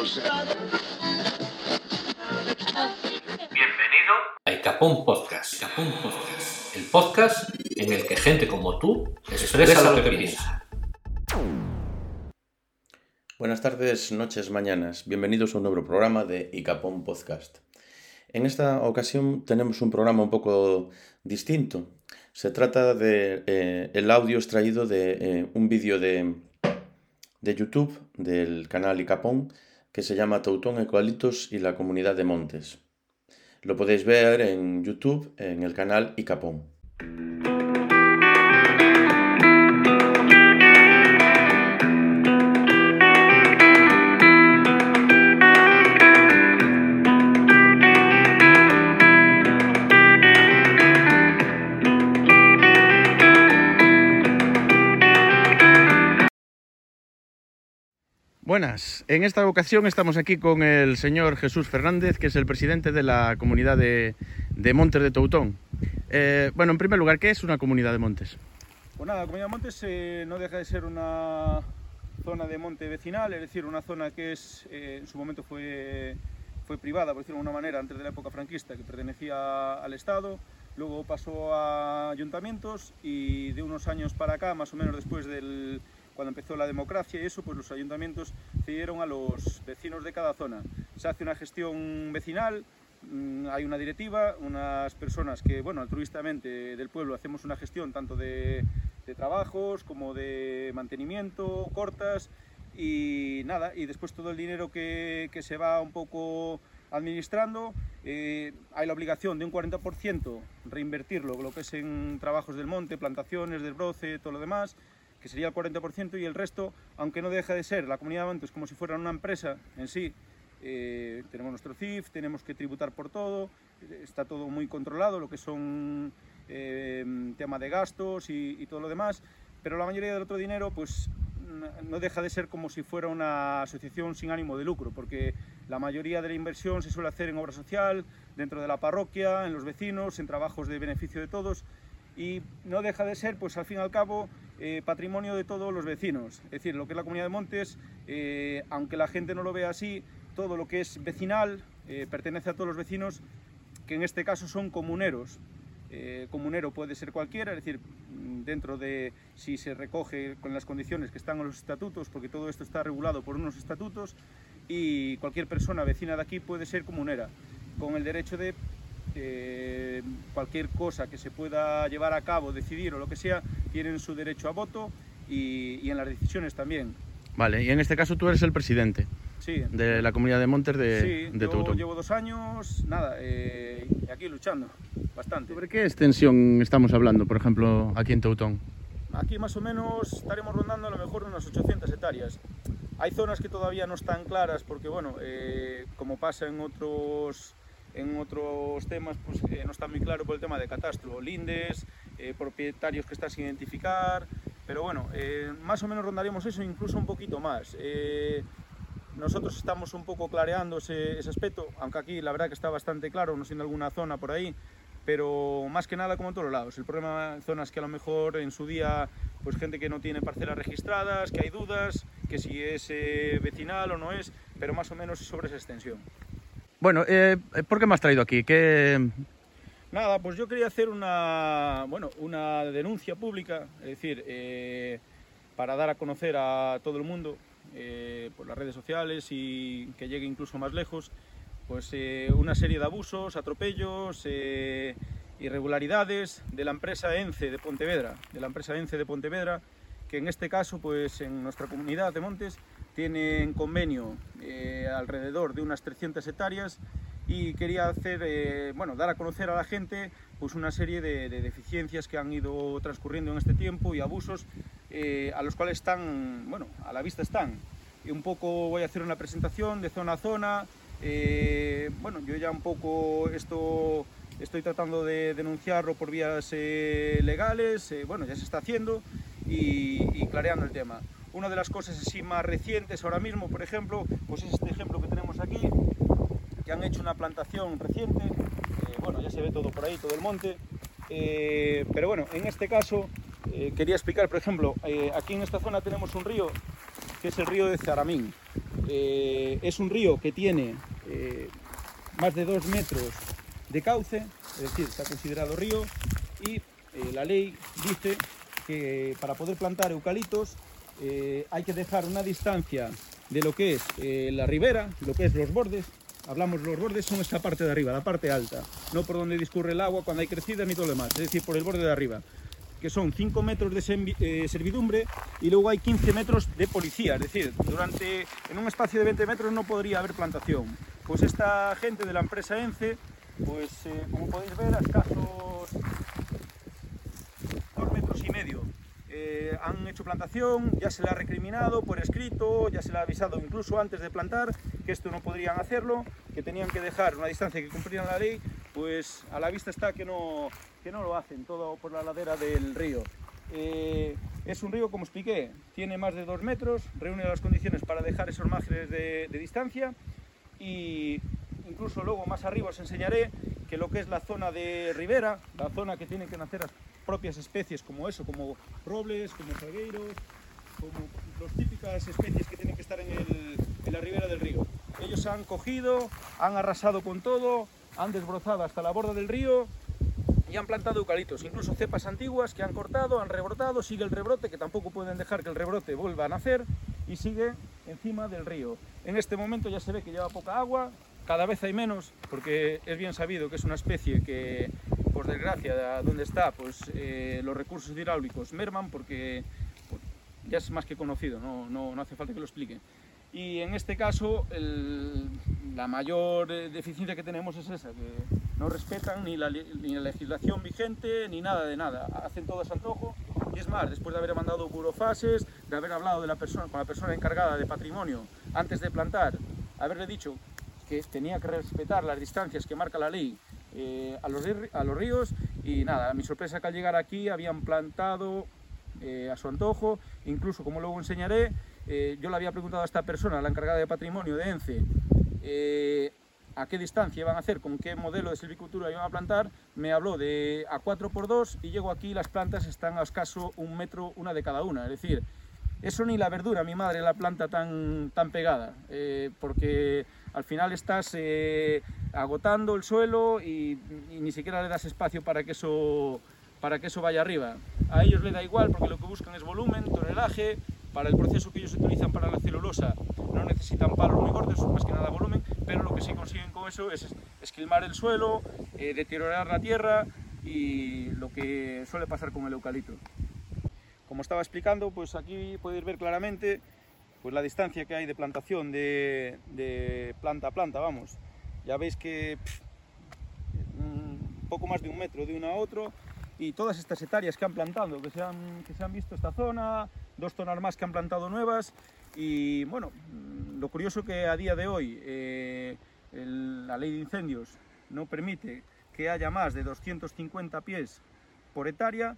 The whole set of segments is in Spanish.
Bienvenido a Icapón Podcast. Icapón Podcast. El podcast en el que gente como tú expresa lo que piensa. Buenas tardes, noches, mañanas. Bienvenidos a un nuevo programa de Icapón Podcast. En esta ocasión tenemos un programa un poco distinto. Se trata de eh, el audio extraído de eh, un vídeo de, de YouTube del canal Icapón que se llama Teutón Ecualitos y la Comunidad de Montes. Lo podéis ver en YouTube en el canal Icapón. Buenas, en esta ocasión estamos aquí con el señor Jesús Fernández, que es el presidente de la comunidad de, Montes de Toutón. Eh, bueno, en primer lugar, ¿qué es una comunidad de montes? Pues nada, la comunidad de montes eh, no deja de ser una zona de monte vecinal, es decir, una zona que es, eh, en su momento fue, fue privada, por decirlo de alguna manera, antes de la época franquista, que pertenecía al Estado, luego pasó a ayuntamientos y de unos años para acá, más o menos después del cuando empezó la democracia y eso, pues los ayuntamientos cedieron a los vecinos de cada zona. Se hace una gestión vecinal, mm, hay una directiva, unas personas que, bueno, altruistamente del pueblo hacemos una gestión tanto de, de trabajos como de mantenimiento, cortas y nada, y después todo el dinero que, que se va un poco administrando, eh, hay la obligación de un 40% reinvertirlo, lo que es en trabajos del monte, plantaciones, del broce, todo lo demás, que sería el 40%, y el resto, aunque no deja de ser la comunidad de montes como si fuera una empresa en sí, eh, tenemos nuestro CIF, tenemos que tributar por todo, está todo muy controlado, lo que son eh, tema de gastos y, y, todo lo demás, pero la mayoría del otro dinero pues no deja de ser como si fuera una asociación sin ánimo de lucro, porque la mayoría de la inversión se suele hacer en obra social, dentro de la parroquia, en los vecinos, en trabajos de beneficio de todos, y no deja de ser, pues al fin y al cabo, eh, patrimonio de todos los vecinos. Es decir, lo que es la Comunidad de Montes, eh, aunque la gente no lo vea así, todo lo que es vecinal eh, pertenece a todos los vecinos, que en este caso son comuneros. Comunero puede ser cualquiera, es decir, dentro de si se recoge con las condiciones que están en los estatutos, porque todo esto está regulado por unos estatutos, y cualquier persona vecina de aquí puede ser comunera, con el derecho de eh, cualquier cosa que se pueda llevar a cabo, decidir o lo que sea, tienen su derecho a voto y, y en las decisiones también. Vale, y en este caso tú eres el presidente sí. de la comunidad de Montes de, sí, de yo llevo dos años, nada, eh, aquí luchando, bastante. ¿Sobre qué extensión estamos hablando, por ejemplo, aquí en Teutón? Aquí más o menos estaremos rondando a lo mejor unas 800 hectáreas. Hay zonas que todavía no están claras porque, bueno, eh, como pasa en otros, en otros temas, pues eh, no está muy claro por el tema de catastro, lindes, eh, propietarios que están sin identificar, pero bueno, eh, más o menos rondaremos eso, incluso un poquito más. Eh, nosotros estamos un poco clareando ese, ese, aspecto, aunque aquí la verdad que está bastante claro, no siendo alguna zona por ahí, pero más que nada como en todos lados. El problema en zonas que a lo mejor en su día, pues gente que no tiene parcelas registradas, que hay dudas, que si es eh, vecinal o no es, pero más o menos sobre esa extensión. Bueno, eh, ¿por qué me has traído aquí? ¿Qué... Nada, pues yo quería hacer una, bueno, una denuncia pública, es decir, eh, para dar a conocer a todo el mundo eh, por las redes sociales y que llegue incluso más lejos, pues eh, una serie de abusos, atropellos, irregularidades de la empresa ENCE de Pontevedra, de la empresa ENCE de Pontevedra, que en este caso, pues en nuestra comunidad de Montes, tienen convenio eh, alrededor de unas 300 hectáreas y quería hacer, eh, bueno, dar a conocer a la gente pues una serie de, de, deficiencias que han ido transcurriendo en este tiempo y abusos eh, a los cuales están, bueno, a la vista están. Y un poco voy a hacer una presentación de zona a zona. Eh, bueno, yo ya un poco esto estoy tratando de denunciarlo por vías legales, bueno, ya se está haciendo y, y clareando el tema. Una de las cosas así más recientes ahora mismo, por ejemplo, pues es este ejemplo que tenemos aquí, que han hecho una plantación reciente, eh, bueno, ya se ve todo por ahí, todo el monte, eh, pero bueno, en este caso eh, quería explicar, por ejemplo, aquí en esta zona tenemos un río, que es el río de Zaramín. Eh, es un río que tiene eh, más de dos metros de cauce, es decir, está considerado río, y eh, la ley dice que para poder plantar eucaliptos eh, hay que dejar una distancia de lo que es eh, la ribera, lo que es los bordes. Hablamos los bordes son esta parte de arriba, la parte alta, no por donde discurre el agua cuando hay crecidas ni todo lo demás, es decir, por el borde de arriba, que son 5 metros de eh, servidumbre y luego hay 15 metros de policía, es decir, durante en un espacio de 20 metros no podría haber plantación. Pues esta gente de la empresa ENCE, pues eh, como podéis ver, a escasos dos metros y medio. Eh, han hecho plantación, ya se le ha recriminado por escrito, ya se le ha avisado incluso antes de plantar que esto no podrían hacerlo, que tenían que dejar una distancia que cumplieran la ley, pues a la vista está que no, que no lo hacen, todo por la ladera del río. Eh, es un río, como expliqué, tiene más de dos metros, reúne las condiciones para dejar esos márgenes de, distancia y incluso luego más arriba os enseñaré que lo que es la zona de ribera, la zona que tienen que nacer propias especies como eso, como robles, como salgueiros, como las típicas especies que tienen que estar en, la ribera del río. Ellos han cogido, han arrasado con todo, han desbrozado hasta la borda del río y han plantado eucaliptos, incluso cepas antiguas que han cortado, han rebrotado, sigue el rebrote, que tampoco pueden dejar que el rebrote vuelva a nacer y sigue encima del río. En este momento ya se ve que lleva poca agua, cada vez hay menos, porque es bien sabido que es una especie que, por desgracia, donde está, pues eh, los recursos hidráulicos merman porque ya es más que conocido, no, no, no hace falta que lo explique. Y en este caso, la mayor eh, deficiencia que tenemos es esa, que no respetan ni la, ni la legislación vigente ni nada de nada. Hacen todo a su antojo. Y es más, después de haber mandado burofases, de haber hablado con la persona encargada de patrimonio antes de plantar, haberle dicho que tenía que respetar las distancias que marca la ley eh, a, los, a los ríos. Y nada, a mi sorpresa que al llegar aquí habían plantado eh, a su antojo, incluso como luego enseñaré, eh, yo le había preguntado a esta persona, la encargada de patrimonio de ENCE, eh, a qué distancia iban a hacer, con qué modelo de silvicultura iban a plantar, me habló de a 4x2 y llego aquí y las plantas están a escaso un metro una de cada una, es decir, eso ni la verdura, mi madre la planta tan, tan pegada, eh, porque al final estás eh, agotando el suelo y, ni siquiera le das espacio para que eso para que eso vaya arriba. A ellos les da igual porque lo que buscan es volumen, tonelaje, para el proceso que ellos utilizan para la celulosa no necesitan palos muy gordos, más que nada volumen, pero lo que sí consiguen con eso es esquilmar el suelo, eh, deteriorar la tierra y lo que suele pasar con el eucalipto. Como estaba explicando, pues aquí podéis ver claramente pues la distancia que hay de plantación de, planta a planta, vamos. Ya veis que poco más de un metro de uno a otro y todas estas hectáreas que han plantado, que se han, visto esta zona, dos zonas más que han plantado nuevas y bueno, lo curioso que a día de hoy eh, la ley de incendios no permite que haya más de 250 pies por hectárea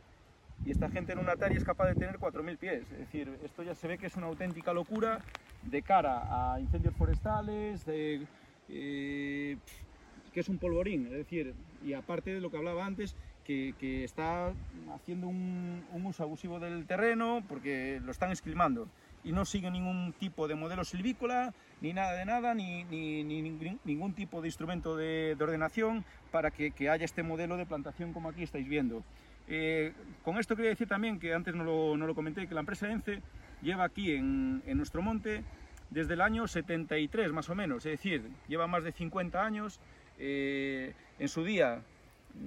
y esta gente en una hectárea es capaz de tener 4.000 pies. Es decir, esto ya se ve que es una auténtica locura de cara a incendios forestales, eh, que es un polvorín, es decir, y aparte de lo que hablaba antes, que, está haciendo un, un uso abusivo del terreno porque lo están esquilmando y no sigue ningún tipo de modelo silvícola, ni nada de nada, ni, ni- ni ningún, tipo de instrumento de, de ordenación para que haya este modelo de plantación como aquí estáis viendo. Eh, con esto quería decir también, que antes no lo, no lo comenté, que la empresa ENCE lleva aquí en, en nuestro monte desde el año 73 más o menos, es decir, lleva más de 50 años. eh, en su día,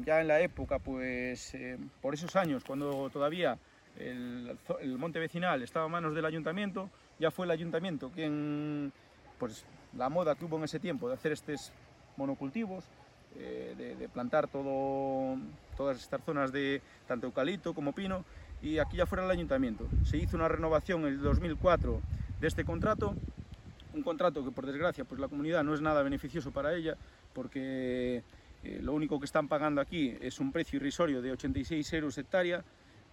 ya en la época, pues eh, por esos años, cuando todavía el, el monte vecinal estaba a manos del ayuntamiento, ya fue el ayuntamiento quien, pues la moda que hubo en ese tiempo de hacer estos monocultivos, eh, de, plantar todas estas zonas de tanto eucalipto como pino, y aquí ya fuera el ayuntamiento. Se hizo una renovación en el 2004 de este contrato, un contrato que por desgracia pues la comunidad no es nada beneficioso para ella, porque eh, lo único que están pagando aquí es un precio irrisorio de 86 euros hectárea,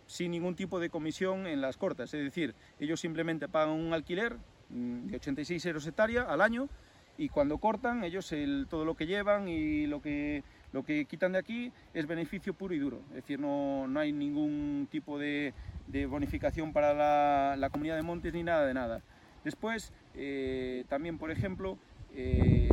sin ningún tipo de comisión en las cortas. Es decir, ellos simplemente pagan un alquiler mm, de 86 euros hectárea al año y cuando cortan, ellos el- todo lo que llevan y lo que, lo que quitan de aquí es beneficio puro y duro. Es decir, no, no hay ningún tipo de, de bonificación para la, la comunidad de montes ni nada de nada. Después, eh, también, por ejemplo, eh,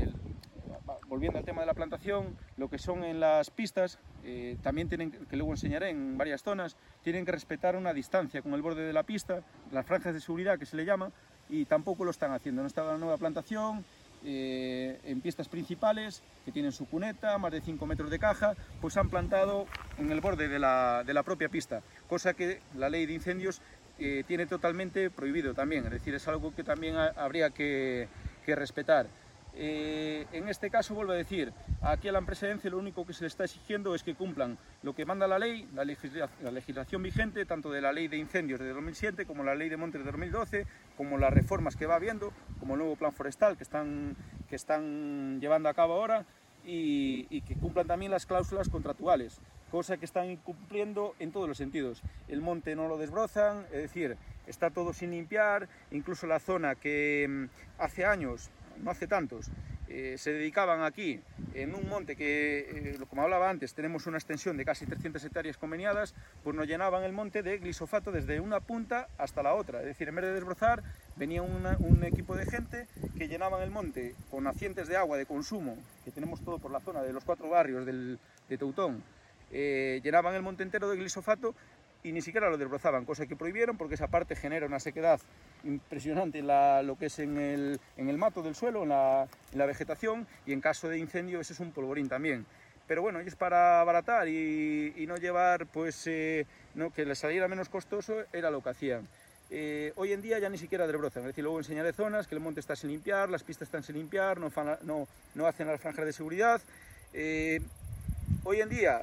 volviendo al tema de la plantación, lo que son en las pistas, eh, también tienen, que luego enseñaré en varias zonas, tienen que respetar una distancia con el borde de la pista, las franjas de seguridad que se le llama, y tampoco lo están haciendo. No está la nueva plantación, eh, en pistas principales, que tienen su cuneta, más de 5 metros de caja, pues han plantado en el borde de la, de la propia pista, cosa que la ley de incendios eh, tiene totalmente prohibido también, es decir, es algo que también habría que, que respetar. Eh, en este caso, vuelvo a decir, aquí a la empresa ENCE lo único que se le está exigiendo es que cumplan lo que manda la ley, la, legislación vigente, tanto de la ley de incendios de 2007 como la ley de montes de 2012, como las reformas que va habiendo, como el nuevo plan forestal que están, llevando a cabo ahora, y, y que cumplan también las cláusulas contractuales, cosa que están incumpliendo en todos los sentidos. El monte no lo desbrozan, es decir, está todo sin limpiar, incluso la zona que mm, hace años no hace tantos, eh, se dedicaban aquí en un monte que, eh, como hablaba antes, tenemos una extensión de casi 300 hectáreas conveniadas, pues nos llenaban el monte de glisofato desde una punta hasta la otra. Es decir, en vez de desbrozar, venía un equipo de gente que llenaban el monte con nacientes de agua de consumo, que tenemos todo por la zona de los cuatro barrios del, de Teutón, eh, llenaban el monte entero de glisofato y ni siquiera lo desbrozaban, cosa que prohibieron porque esa parte genera una sequedad impresionante en lo que es en el, en el mato del suelo, en la, en la, vegetación y en caso de incendio ese es un polvorín también. Pero bueno, es para abaratar y, y no llevar, pues, eh, no, que les saliera menos costoso, era lo que hacían. Eh, hoy en día ya ni siquiera desbrozan, es decir, luego enseñaré zonas que el monte está sin limpiar, las pistas están sin limpiar, no, no, no hacen las franjas de seguridad. Eh, hoy en día,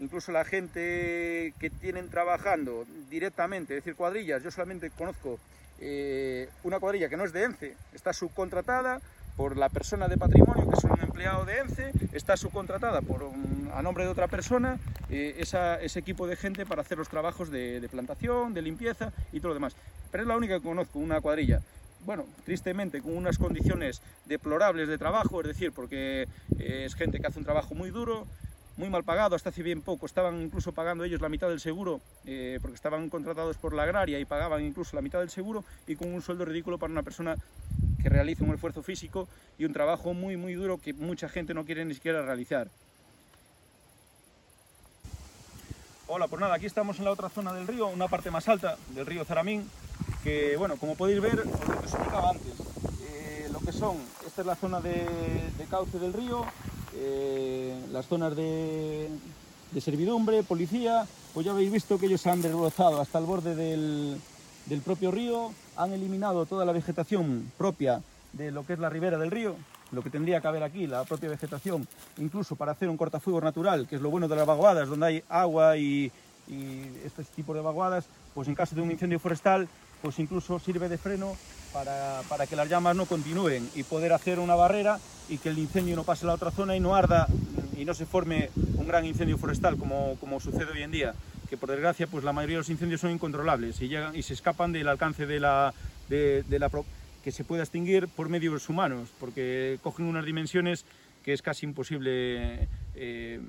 incluso la gente que tienen trabajando directamente, es decir, cuadrillas, yo solamente conozco eh, una cuadrilla que no es de ENCE, está subcontratada por la persona de patrimonio, que es un empleado de ENCE, está subcontratada por a nombre de otra persona, eh, ese equipo de gente para hacer los trabajos de, plantación, de limpieza y todo lo demás. Pero es la única que conozco, una cuadrilla bueno, tristemente con unas condiciones deplorables de trabajo, es decir, porque eh, es gente que hace un trabajo muy duro, muy mal pagado, hasta hace bien poco, estaban incluso pagando ellos la mitad del seguro, eh, porque estaban contratados por la agraria y pagaban incluso la mitad del seguro, y con un sueldo ridículo para una persona que realiza un esfuerzo físico y un trabajo muy muy duro que mucha gente no quiere ni siquiera realizar. Hola, pues nada, aquí estamos en la otra zona del río, una parte más alta del río Zaramín, que bueno, como podéis ver, os explicaba antes, eh, lo que son, esta es la zona de cauce del río, eh, las zonas de, servidumbre, policía, pues ya habéis visto que ellos han desbrozado hasta el borde del, propio río, han eliminado toda la vegetación propia de lo que es la ribera del río, lo que tendría que haber aquí, la propia vegetación, incluso para hacer un cortafuegos natural, que es lo bueno de las vaguadas, donde hay agua y, y este tipo de vaguadas, pues en caso de un incendio forestal, pues incluso sirve de freno para, para, que las llamas no continúen y poder hacer una barrera y que el incendio no pase a la otra zona y no arda y no se forme un gran incendio forestal como, como sucede hoy en día, que por desgracia pues la mayoría de los incendios son incontrolables y, llegan, y se escapan del alcance de la, de, de la que se pueda extinguir por medios humanos, porque cogen unas dimensiones que es casi imposible eh,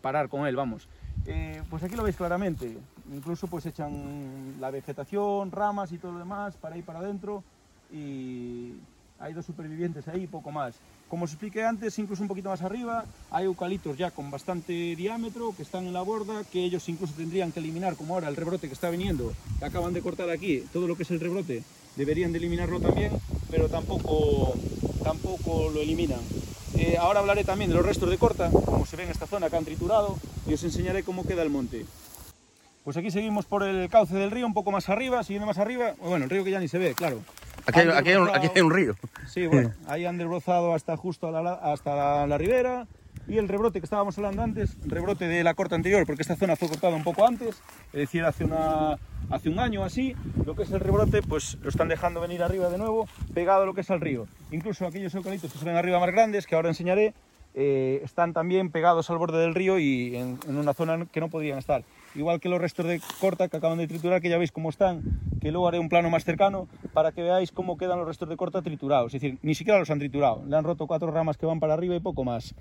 parar con él, vamos. Eh, pues aquí lo veis claramente, incluso pues echan la vegetación, ramas y todo lo demás para ir para adentro y hay dos supervivientes ahí, poco más. Como os expliqué antes, incluso un poquito más arriba, hay eucaliptos ya con bastante diámetro que están en la borda, que ellos incluso tendrían que eliminar, como ahora el rebrote que está viniendo, que acaban de cortar aquí, todo lo que es el rebrote, deberían de eliminarlo también, pero tampoco, tampoco lo eliminan. Eh, ahora hablaré también de los restos de corta, como se ve en esta zona que han triturado, y os enseñaré cómo queda el monte. Pues aquí seguimos por el cauce del río, un poco más arriba, siguiendo más arriba, bueno, el río que ya ni se ve, claro. Aquí hay, un, río. Sí, bueno, ahí han desbrozado hasta justo hasta la, ribera, y el rebrote que estábamos hablando antes, rebrote de la corta anterior, porque esta zona fue cortada un poco antes, es decir, hace, una, hace un año así, lo que es el rebrote, pues lo están dejando venir arriba de nuevo, pegado a lo que es al río. Incluso aquellos eucaliptos que se ven arriba más grandes, que ahora enseñaré, eh, están también pegados al borde del río y en, una zona que no podrían estar. Igual que los restos de corta que acaban de triturar, que ya veis cómo están, que luego haré un plano más cercano para que veáis cómo quedan los restos de corta triturados. Es decir, ni siquiera los han triturado, le han roto cuatro ramas que van para arriba y poco más.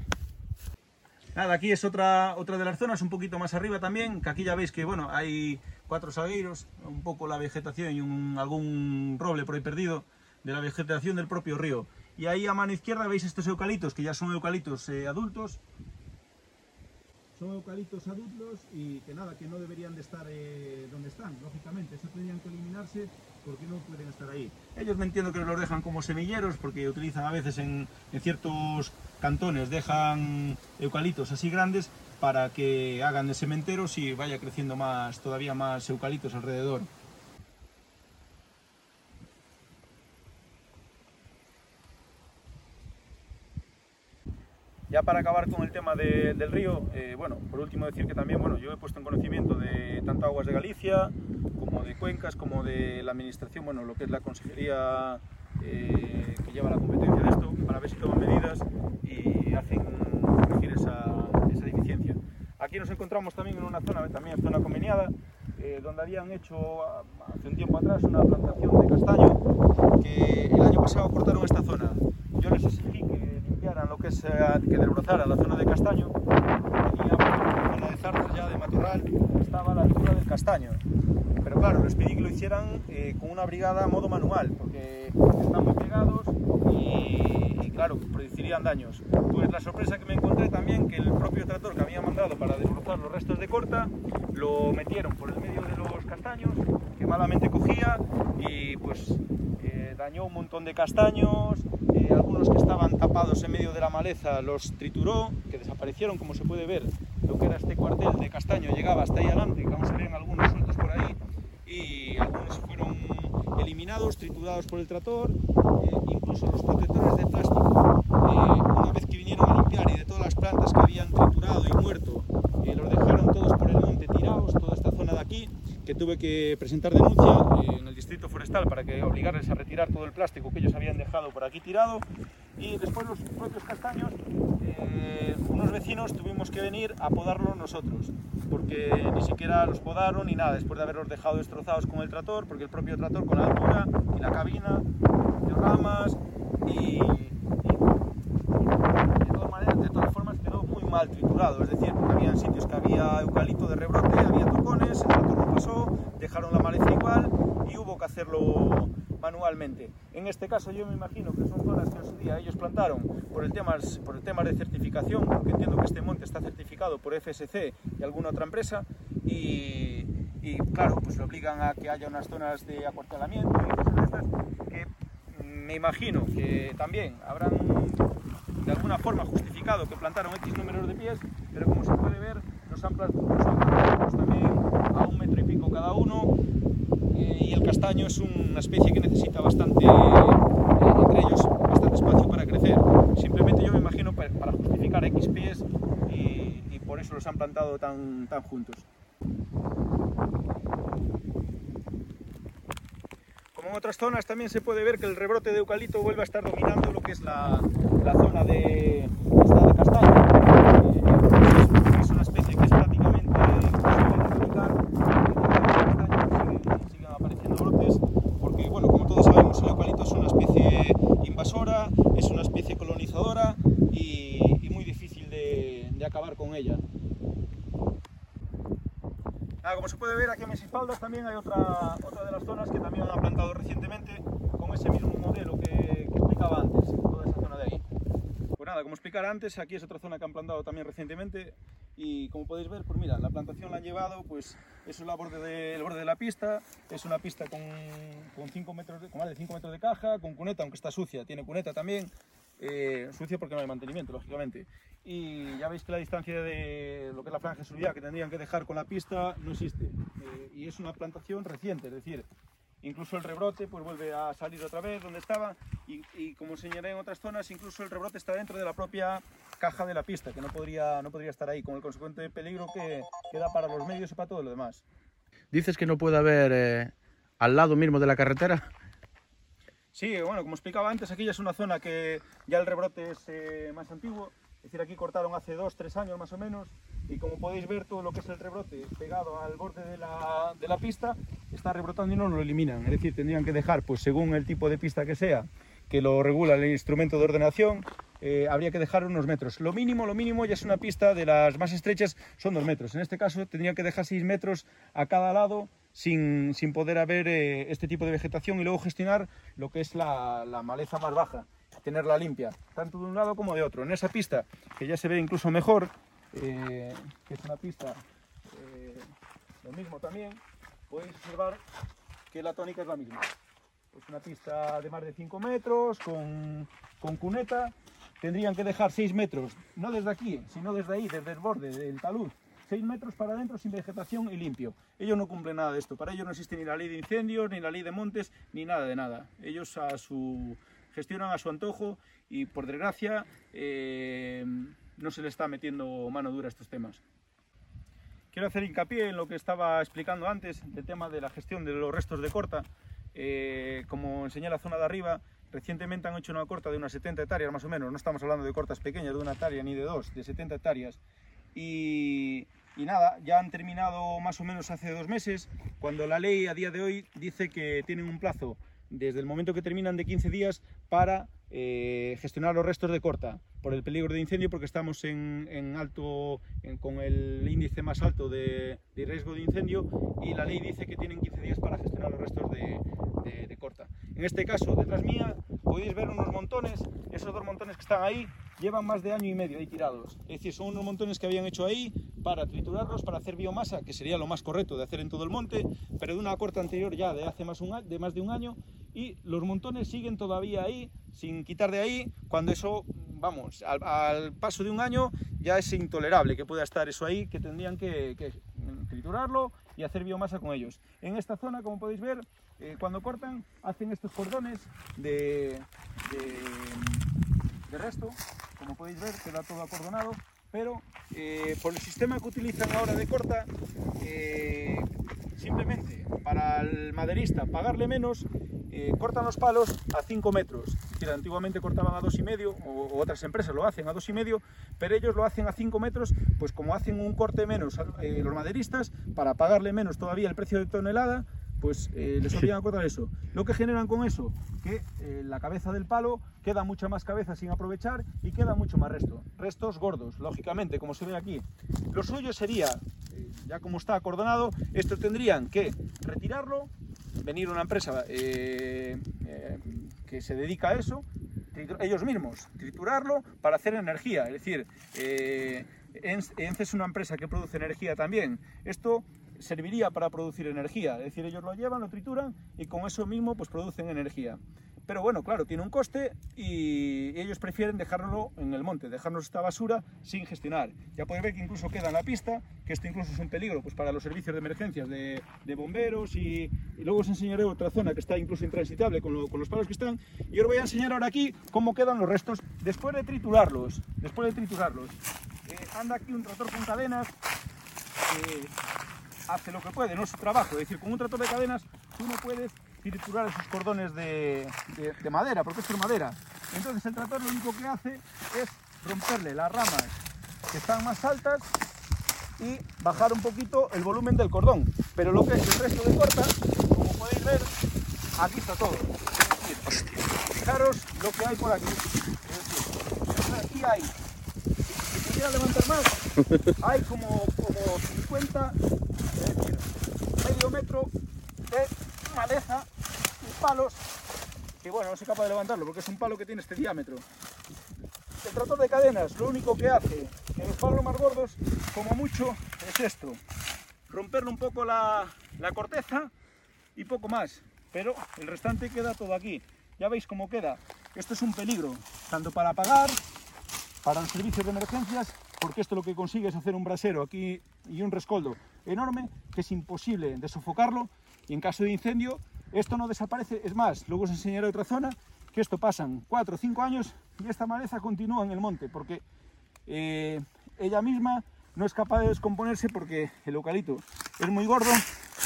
Nada, aquí es otra, otra de las zonas, un poquito más arriba también, que aquí ya veis que bueno, hay cuatro salgueiros, un poco la vegetación y un, algún roble por ahí perdido de la vegetación del propio río. Y ahí a mano izquierda veis estos eucaliptos, que ya son eucaliptos eh, adultos. Son eucaliptos adultos y que nada, que no deberían de estar eh, donde están, lógicamente. Eso tendrían que eliminarse porque no pueden estar ahí. Ellos me entiendo que los dejan como semilleros porque utilizan a veces en, en ciertos cantones, dejan eucaliptos así grandes para que hagan de cementeros y vaya creciendo más, todavía más eucaliptos alrededor. Ya para acabar con el tema de, del río, eh, bueno, por último decir que también, bueno, yo he puesto en conocimiento de tanto Aguas de Galicia, como de Cuencas, como de la Administración, bueno, lo que es la Consejería eh, que lleva la competencia de esto, para ver si toman medidas y hacen corregir esa, esa deficiencia. Aquí nos encontramos también en una zona, también zona conveniada, eh, donde habían hecho hace un tiempo atrás una plantación de castaño, que el año pasado cortaron esta zona. Yo les lo que es, eh, que desbrozaran la zona de castaño, tenía una zona de zarzas ya de matorral, estaba a la altura del castaño. Pero claro, les pedí que lo hicieran eh, con una brigada a modo manual, porque están muy pegados y, y, claro, producirían daños. Pues la sorpresa que me encontré también que el propio tractor que había mandado para desbrozar los restos de corta, lo metieron por el medio de los castaños, que malamente cogía y pues dañó un montón de castaños, eh, algunos que estaban tapados en medio de la maleza los trituró, que desaparecieron como se puede ver, lo que era este cuartel de castaño llegaba hasta ahí adelante, que vamos a ver algunos sueltos por ahí, y algunos fueron eliminados, triturados por el tractor, eh, incluso los protectores de plástico, eh, una vez que vinieron a limpiar y de todas las plantas que habían triturado y muerto, eh, los dejaron todos por el monte tirados, toda esta zona de aquí, tuve que presentar denuncia eh, en el distrito forestal para que obligarles a retirar todo el plástico que ellos habían dejado por aquí tirado. Y después los propios castaños, eh, unos vecinos tuvimos que venir a podarlos nosotros, porque ni siquiera los podaron ni nada, después de haberlos dejado destrozados con el tractor, porque el propio tractor con la altura y la cabina, de ramas y, de, todas maneras, de todas mal triturado, es decir, porque había sitios que había eucalipto de rebrote, había tocones, el tractor no pasó, dejaron la maleza igual y hubo que hacerlo manualmente. En este caso yo me imagino que son zonas que en su día ellos plantaron por el tema, por el tema de certificación, porque entiendo que este monte está certificado por FSC y alguna otra empresa, y, claro, pues le obligan a que haya unas zonas de acuartelamiento y cosas de estas que me imagino que también habrán de alguna forma justificado que plantaron X números de pies, pero como se puede ver, nos han plantado también a un metro y pico cada uno, eh, y el castaño es una especie que necesita bastante, eh, entre ellos, bastante espacio para crecer. Simplemente yo me imagino para, para justificar X pies y, y, por eso los han plantado tan, tan juntos. Como en otras zonas también se puede ver que el rebrote de eucalipto vuelve a estar dominando lo que es la, la zona de, esta de castaño. Eh, es una especie que es prácticamente siguen apareciendo brotes, porque bueno, como todos sabemos el eucalipto es una especie invasora, es una especie colonizadora y, y muy difícil de, de, acabar con ella. Como se puede ver aquí a mis espaldas también hay otra, otra las zonas que también han plantado recientemente con ese mismo modelo que, explicaba antes, toda esa zona de ahí. Pues nada, como explicara antes, aquí es otra zona que han plantado también recientemente y como podéis ver, pues mira, la plantación la han llevado, pues es borde de, el borde de la pista, es una pista con, con, 5 metros de, con más de 5 metros de caja, con cuneta, aunque está sucia, tiene cuneta también, eh, sucia porque no hay mantenimiento, lógicamente. Y ya veis que la distancia de lo que es la franja de seguridad que tendrían que dejar con la pista no existe. Eh, y es una plantación reciente, es decir, incluso el rebrote pues vuelve a salir otra vez donde estaba y, y, como señalé en otras zonas, incluso el rebrote está dentro de la propia caja de la pista, que no podría, no podría estar ahí, con el consecuente peligro que, que da para los medios y para todo lo demás. ¿Dices que no puede haber eh, al lado mismo de la carretera? Sí, bueno, como explicaba antes, aquí ya es una zona que ya el rebrote es eh, más antiguo, es decir, aquí cortaron hace dos, tres años más o menos, y como podéis ver todo lo que es el rebrote pegado al borde de la, de la, pista está rebrotando y no lo eliminan. Es decir, tendrían que dejar, pues según el tipo de pista que sea, que lo regula el instrumento de ordenación, eh, habría que dejar unos metros. Lo mínimo, lo mínimo ya es una pista de las más estrechas, son dos metros. En este caso tendría que dejar seis metros a cada lado sin, sin poder haber eh, este tipo de vegetación y luego gestionar lo que es la maleza más baja, tenerla limpia, tanto de un lado como de otro. En esa pista, que ya se ve incluso mejor, eh, que es una pista eh, lo mismo también, podéis observar que la tónica es la misma. Es una pista de más de 5 metros, con, con cuneta. Tendrían que dejar 6 metros, no desde aquí, sino desde ahí, desde el borde del talud. 6 metros para adentro sin vegetación y limpio. Ellos no cumplen nada de esto. Para ellos no existe ni la ley de incendios, ni la ley de montes, ni nada de nada. Ellos a su, gestionan a su antojo y por desgracia eh, no se le está metiendo mano dura a estos temas. Quiero hacer hincapié en lo que estaba explicando antes, del tema de la gestión de los restos de corta. Eh, como enseñé la zona de arriba, recientemente han hecho una corta de unas 70 hectáreas más o menos, no estamos hablando de cortas pequeñas de una hectárea ni de dos, de 70 hectáreas. Y, y nada, ya han terminado más o menos hace dos meses, cuando la ley a día de hoy dice que tienen un plazo desde el momento que terminan de 15 días para eh, gestionar los restos de corta por el peligro de incendio porque estamos en, alto con el índice más alto de, riesgo de incendio y la ley dice que tienen 15 días para gestionar los restos de- de corta. En este caso, detrás mía, podéis ver unos montones, esos dos montones que están ahí llevan más de año y medio ahí tirados. Es decir, son unos montones que habían hecho ahí para triturarlos, para hacer biomasa, que sería lo más correcto de hacer en todo el monte, pero de una corta anterior ya de hace más, un de más de un año y los montones siguen todavía ahí, sin quitar de ahí, cuando eso, vamos, al, al paso de un año ya es intolerable que pueda estar eso ahí, que tendrían que, que triturarlo y hacer biomasa con ellos. En esta zona, como podéis ver, eh, cuando cortan, hacen estos cordones de, de, de resto, como podéis ver, queda todo acordonado, pero eh, por el sistema que utilizan ahora de corta, eh, simplemente para el maderista pagarle menos, eh, cortan los palos a 5 metros. Es antiguamente cortaban a 2,5 o, o otras empresas lo hacen a 2,5, pero ellos lo hacen a 5 metros, pues como hacen un corte menos eh, los maderistas, para pagarle menos todavía el precio de tonelada, pues eh, les obligan a cortar eso. Lo que generan con eso, que eh, la cabeza del palo queda mucha más cabeza sin aprovechar y queda mucho más resto. Restos gordos, lógicamente, como se ve aquí. Lo suyo sería, eh, ya como está acordonado, esto tendrían que retirarlo, venir una empresa que se dedica a eso, ellos mismos, triturarlo para hacer energía. Es decir, ENCE es una empresa que produce energía también. Esto serviría para producir energía, es decir, ellos lo llevan, lo trituran y con eso mismo pues producen energía. Pero bueno, claro, tiene un coste y ellos prefieren dejarlo en el monte, dejarnos esta basura sin gestionar. Ya podéis ver que incluso queda en la pista, que esto incluso es un peligro pues, para los servicios de emergencias de, de bomberos y, y luego os enseñaré otra zona que está incluso intransitable con, lo- con los palos que están. Y os voy a enseñar ahora aquí cómo quedan los restos después de triturarlos. Después de triturarlos. Eh, anda aquí un tractor con cadenas que hace lo que puede, no es su trabajo. Es decir, con un tractor de cadenas tú no puedes triturar esos cordones de, de- de madera, porque es madera. Entonces el tractor lo único que hace es romperle las ramas que están más altas y bajar un poquito el volumen del cordón. Pero lo que es el resto de corta, como podéis ver, aquí está todo. Es decir, fijaros lo que hay por aquí. Es decir, aquí hay, levantar más, hay como, como 50, es decir, medio metro de maleza y palos, que bueno, no soy capaz de levantarlo porque es un palo que tiene este diámetro. El tractor de cadenas lo único que hace en los palos más gordos, como mucho, es esto. Romperle un poco la, la corteza y poco más. Pero el restante queda todo aquí. Ya veis cómo queda. Esto es un peligro, tanto para apagar, para los servicios de emergencias, porque esto lo que consigue es hacer un brasero aquí y un rescoldo enorme, que es imposible de sofocarlo. Y en caso de incendio, esto no desaparece. Es más, luego os enseñaré otra zona, que esto pasan 4 o 5 años y esta maleza continúa en el monte, porque eh, ella misma no es capaz de descomponerse porque el eucalipto es muy gordo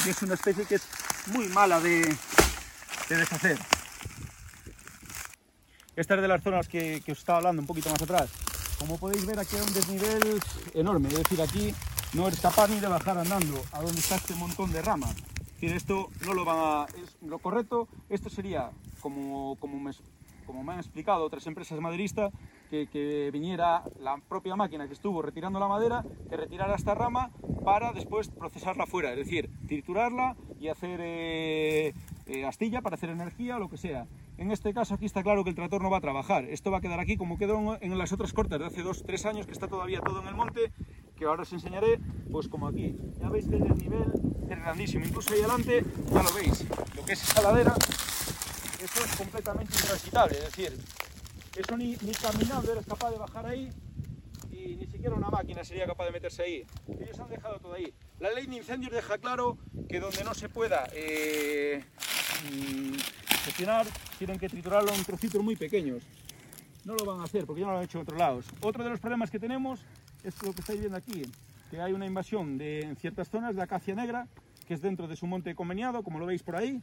y es una especie que es muy mala de, de deshacer. Esta es de las zonas que os estaba hablando un poquito más atrás. Como podéis ver aquí hay un desnivel enorme, es decir, aquí no eres capaz ni de bajar andando a donde está este montón de ramas. Es decir, esto no lo van a... Es lo correcto, esto sería, como, como me, como me han explicado otras empresas maderistas, que, que, viniera la propia máquina que estuvo retirando la madera, que retirara esta rama para después procesarla fuera, es decir, triturarla y hacer eh, eh, astilla para hacer energía o lo que sea. En este caso aquí está claro que el tractor no va a trabajar. Esto va a quedar aquí como quedó en las otras cortas de hace dos, tres años, que está todavía todo en el monte, que ahora os enseñaré, pues como aquí. Ya veis que el desnivel es grandísimo, incluso ahí adelante, ya lo veis, lo que es esa ladera, eso es completamente intransitable, es decir, eso ni, ni caminando eres capaz de bajar ahí y ni siquiera una máquina sería capaz de meterse ahí. Ellos han dejado todo ahí. La ley de incendios deja claro que donde no se pueda eh, tienen que triturarlo en trocitos muy pequeños. No lo van a hacer porque ya no lo han hecho en otros lados. Otro de los problemas que tenemos es lo que estáis viendo aquí, que hay una invasión de en ciertas zonas de acacia negra, que es dentro de su monte conveniado, como lo veis por ahí,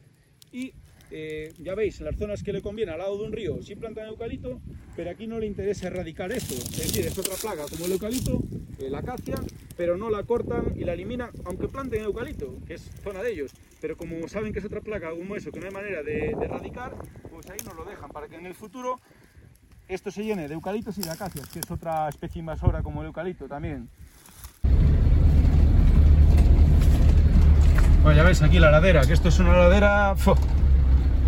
y eh, ya veis, las zonas que le conviene al lado de un río sí plantan eucalipto, pero aquí no le interesa erradicar esto, es decir, es otra plaga como el eucalipto, eh, la acacia, pero no la cortan y la eliminan, aunque planten eucalipto, que es zona de ellos, pero como saben que es otra plaga como eso, que no hay manera de, de erradicar, pues ahí no lo dejan, para que en el futuro esto se llene de eucaliptos y de acacias, que es otra especie invasora como el eucalipto también. Bueno, ya ves aquí la ladera, que esto es una ladera...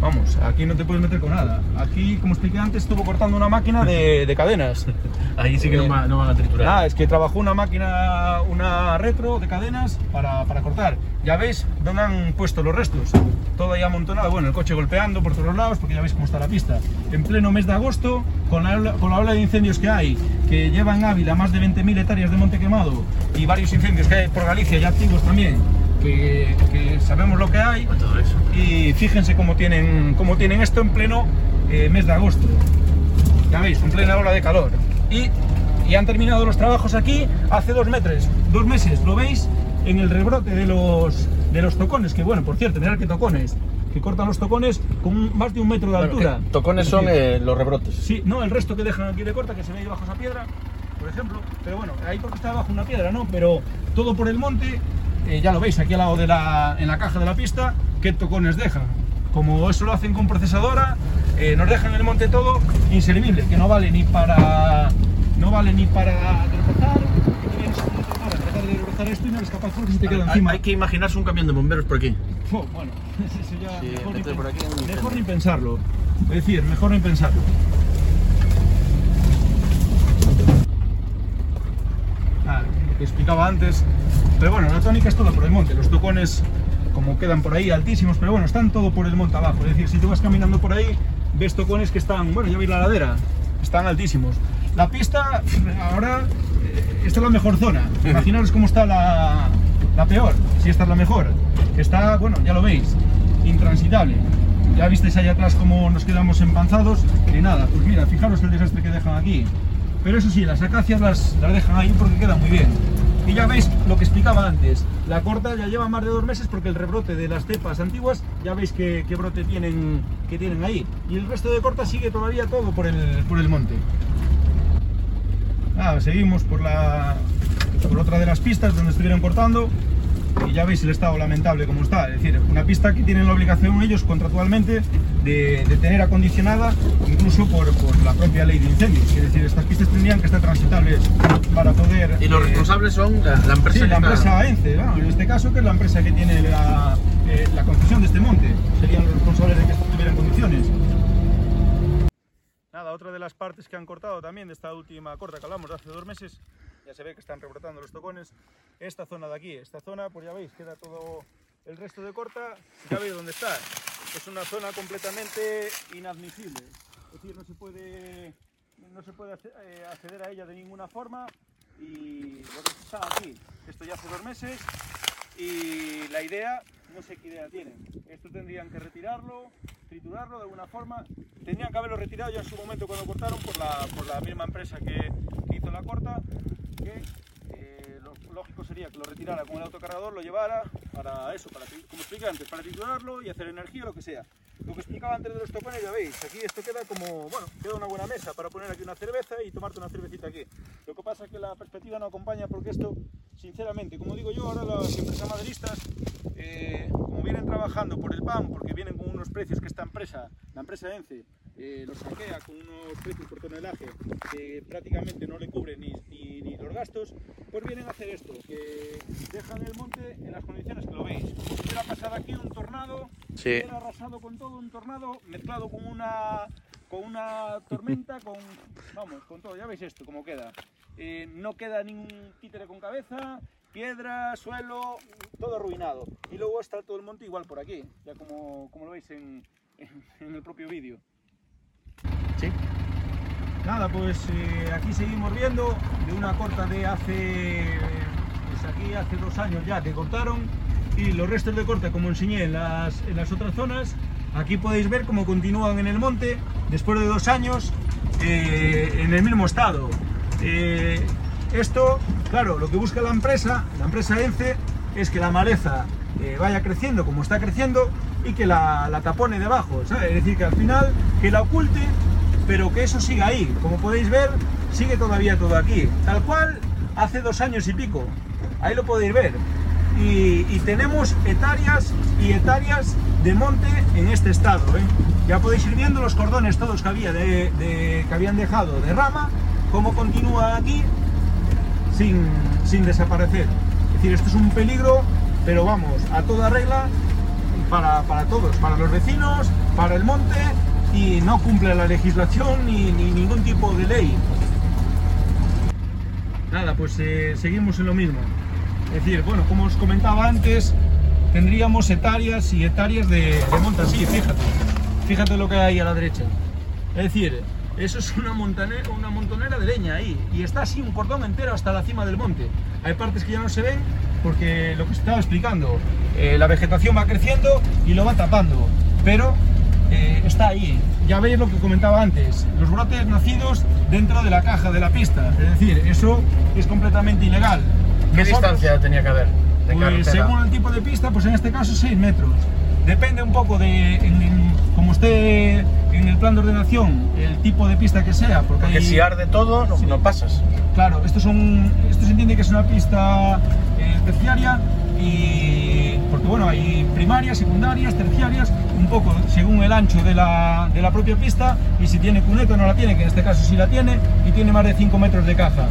Vamos, aquí no te puedes meter con nada. Aquí, como expliqué antes, estuvo cortando una máquina de, de cadenas. Ahí sí que no, va- no van a triturar. Ah, es que trabajó una máquina, una retro de cadenas para, para cortar. Ya veis dónde han puesto los restos. Todo ahí amontonado. Bueno, el coche golpeando por todos lados, porque ya veis cómo está la pista. En pleno mes de agosto, con la, ola- con la ola de incendios que hay, que lleva en Ávila más de 20.000 hectáreas de monte quemado y varios incendios que hay por Galicia, ya activos también, que, que sabemos lo que hay. Todo eso. Y fíjense cómo tienen, cómo tienen esto en pleno eh, mes de agosto. Ya veis, en plena ola de calor. Y, y han terminado los trabajos aquí hace dos meses. Dos meses, ¿lo veis? En el rebrote de los, de los tocones, que bueno, por cierto, mirad qué tocones, que cortan los tocones con más de un metro de Bueno, altura. tocones Es son eh, los rebrotes. Sí, no, el resto que dejan aquí de corta, que se ve ahí bajo esa piedra, por ejemplo. Pero bueno, ahí porque está debajo una piedra, ¿no? Pero todo por el monte, eh, ya lo veis aquí al lado de la, en la caja de la pista, qué tocones dejan. Como eso lo hacen con procesadora, eh, nos dejan el monte todo inservible, que no vale ni para no vale ni para desbrozar, que tú vienes con un tractor a tratar de desbrozar esto y no eres capaz porque se te queda Hay, encima. hay que imaginarse un camión de bomberos por aquí. Fu, bueno, eso ya Sí, mejor, ni, por aquí mejor ni pensarlo. Es decir, mejor ni pensarlo. Ah, lo que explicaba antes. Pero bueno, la tónica es todo por el monte. Los tocones, como quedan por ahí, altísimos, pero bueno, están todo por el monte abajo. Es decir, si tú vas caminando por ahí, ves tocones que están, bueno, ya veis la ladera, están altísimos. La pista, ahora, eh, esta es la mejor zona. Imaginaros cómo está la, la peor, si esta es la mejor. Que está, bueno, ya lo veis, intransitable. Ya visteis allá atrás cómo nos quedamos empanzados. Y nada, pues mira, fijaros el desastre que dejan aquí. Pero eso sí, las acacias las, dejan ahí porque quedan muy bien. Y ya veis lo que explicaba antes. La corta ya lleva más de dos meses porque el rebrote de las cepas antiguas ya veis qué, qué brote tienen, que tienen ahí. Y el resto de corta sigue todavía todo por el, por el monte. Nada, seguimos por, la, por otra de las pistas donde estuvieron cortando y ya veis el estado lamentable como está. Es decir, una pista que tienen la obligación ellos contractualmente de, de tener acondicionada incluso por, por la propia ley de incendios. Es decir, estas pistas tendrían que estar transitables para poder... Y los eh, responsables son la, la empresa Sí, la está- empresa ENCE, ¿no? en este caso, que es la empresa que tiene la, eh, la concesión de este monte. Serían los responsables de que esto estuviera en condiciones. Nada, otra de las partes que han cortado también de esta última corta que hablamos de hace dos meses, ya se ve que están rebrotando los tocones, esta zona de aquí, esta zona, pues ya veis, queda todo el resto de corta, ya veis dónde está. Es una zona completamente inadmisible, es decir, no se puede, no se puede acce- eh, acceder a ella de ninguna forma y lo que está aquí, esto ya hace dos meses y la idea, no sé qué idea tienen. Esto tendrían que retirarlo, triturarlo de alguna forma. Tendrían que haberlo retirado ya en su momento cuando cortaron por la, por la misma empresa que, hizo la corta, eh, lógico sería que lo retirara con el autocargador, lo llevara para eso, para, como expliqué antes, para triturarlo y hacer energía, lo que sea. Lo que explicaba antes de los tocones, ya veis, aquí esto queda como, bueno, queda una buena mesa para poner aquí una cerveza y tomarte una cervecita aquí. Lo que pasa es que la perspectiva no acompaña porque esto, sinceramente, como digo yo, ahora las empresas maderistas, eh, como vienen trabajando por el PAN, porque vienen con unos precios que esta empresa, la empresa ENCE, eh, los saquea con unos precios por tonelaje que prácticamente no le cubren ni, ni, ni, los gastos, pues vienen a hacer esto, que dejan el monte en las condiciones que lo veis. Hubiera pasado aquí un tornado, Sí. hubiera arrasado con todo un tornado mezclado con una, con una tormenta, con, vamos, con todo. Ya veis esto, cómo queda. Eh, no queda ningún títere con cabeza, piedra, suelo, todo arruinado. Y luego está todo el monte igual por aquí, ya como, como lo veis en, en- en el propio vídeo. Nada, pues eh, aquí seguimos viendo de una corta de hace, pues aquí hace dos años ya que cortaron y los restos de corta como enseñé en las, otras zonas, aquí podéis ver cómo continúan en el monte después de dos años eh, en el mismo estado. Eh, esto, claro, lo que busca la empresa, la empresa ENCE, es que la maleza vaya creciendo como está creciendo y que la, tapone debajo. Es decir, que al final que la oculte pero que eso siga ahí. Como podéis ver, sigue todavía todo aquí, tal cual hace dos años y pico. Ahí lo podéis ver. Y, tenemos hectáreas y hectáreas de monte en este estado. ¿eh? Ya podéis ir viendo los cordones todos que, había de- que habían dejado de rama, cómo continúa aquí sin, sin desaparecer. Es decir, esto es un peligro, pero vamos, a toda regla para, para todos, para los vecinos, para el monte y no cumple la legislación ni, ni ningún tipo de ley. Nada, pues eh, seguimos en lo mismo. Es decir, bueno, como os comentaba antes, tendríamos hectáreas y hectáreas de, de monte así, fíjate. Fíjate lo que hay a la derecha. Es decir, eso es una, montane- una montonera de leña ahí. Y está así un cordón entero hasta la cima del monte. Hay partes que ya no se ven porque lo que estaba explicando, eh, la vegetación va creciendo y lo va tapando. Pero eh, está ahí. Ya veis lo que comentaba antes, los brotes nacidos dentro de la caja de la pista. Es decir, eso es completamente ilegal. ¿Qué Nosotros- distancia tenía que haber de pues según el tipo de pista, pues en este caso 6 metros. Depende un poco de en- en- como esté en el plan de ordenación, el tipo de pista que sea. Porque, Porque hay- si arde todo, no, Sí. no pasas. Claro, esto, son, esto se entiende que es una pista eh, terciaria y porque bueno, hay primarias, secundarias, terciarias, un poco según el ancho de la, de la propia pista y si tiene cuneta o no la tiene, que en este caso sí la tiene y tiene más de 5 metros de caja.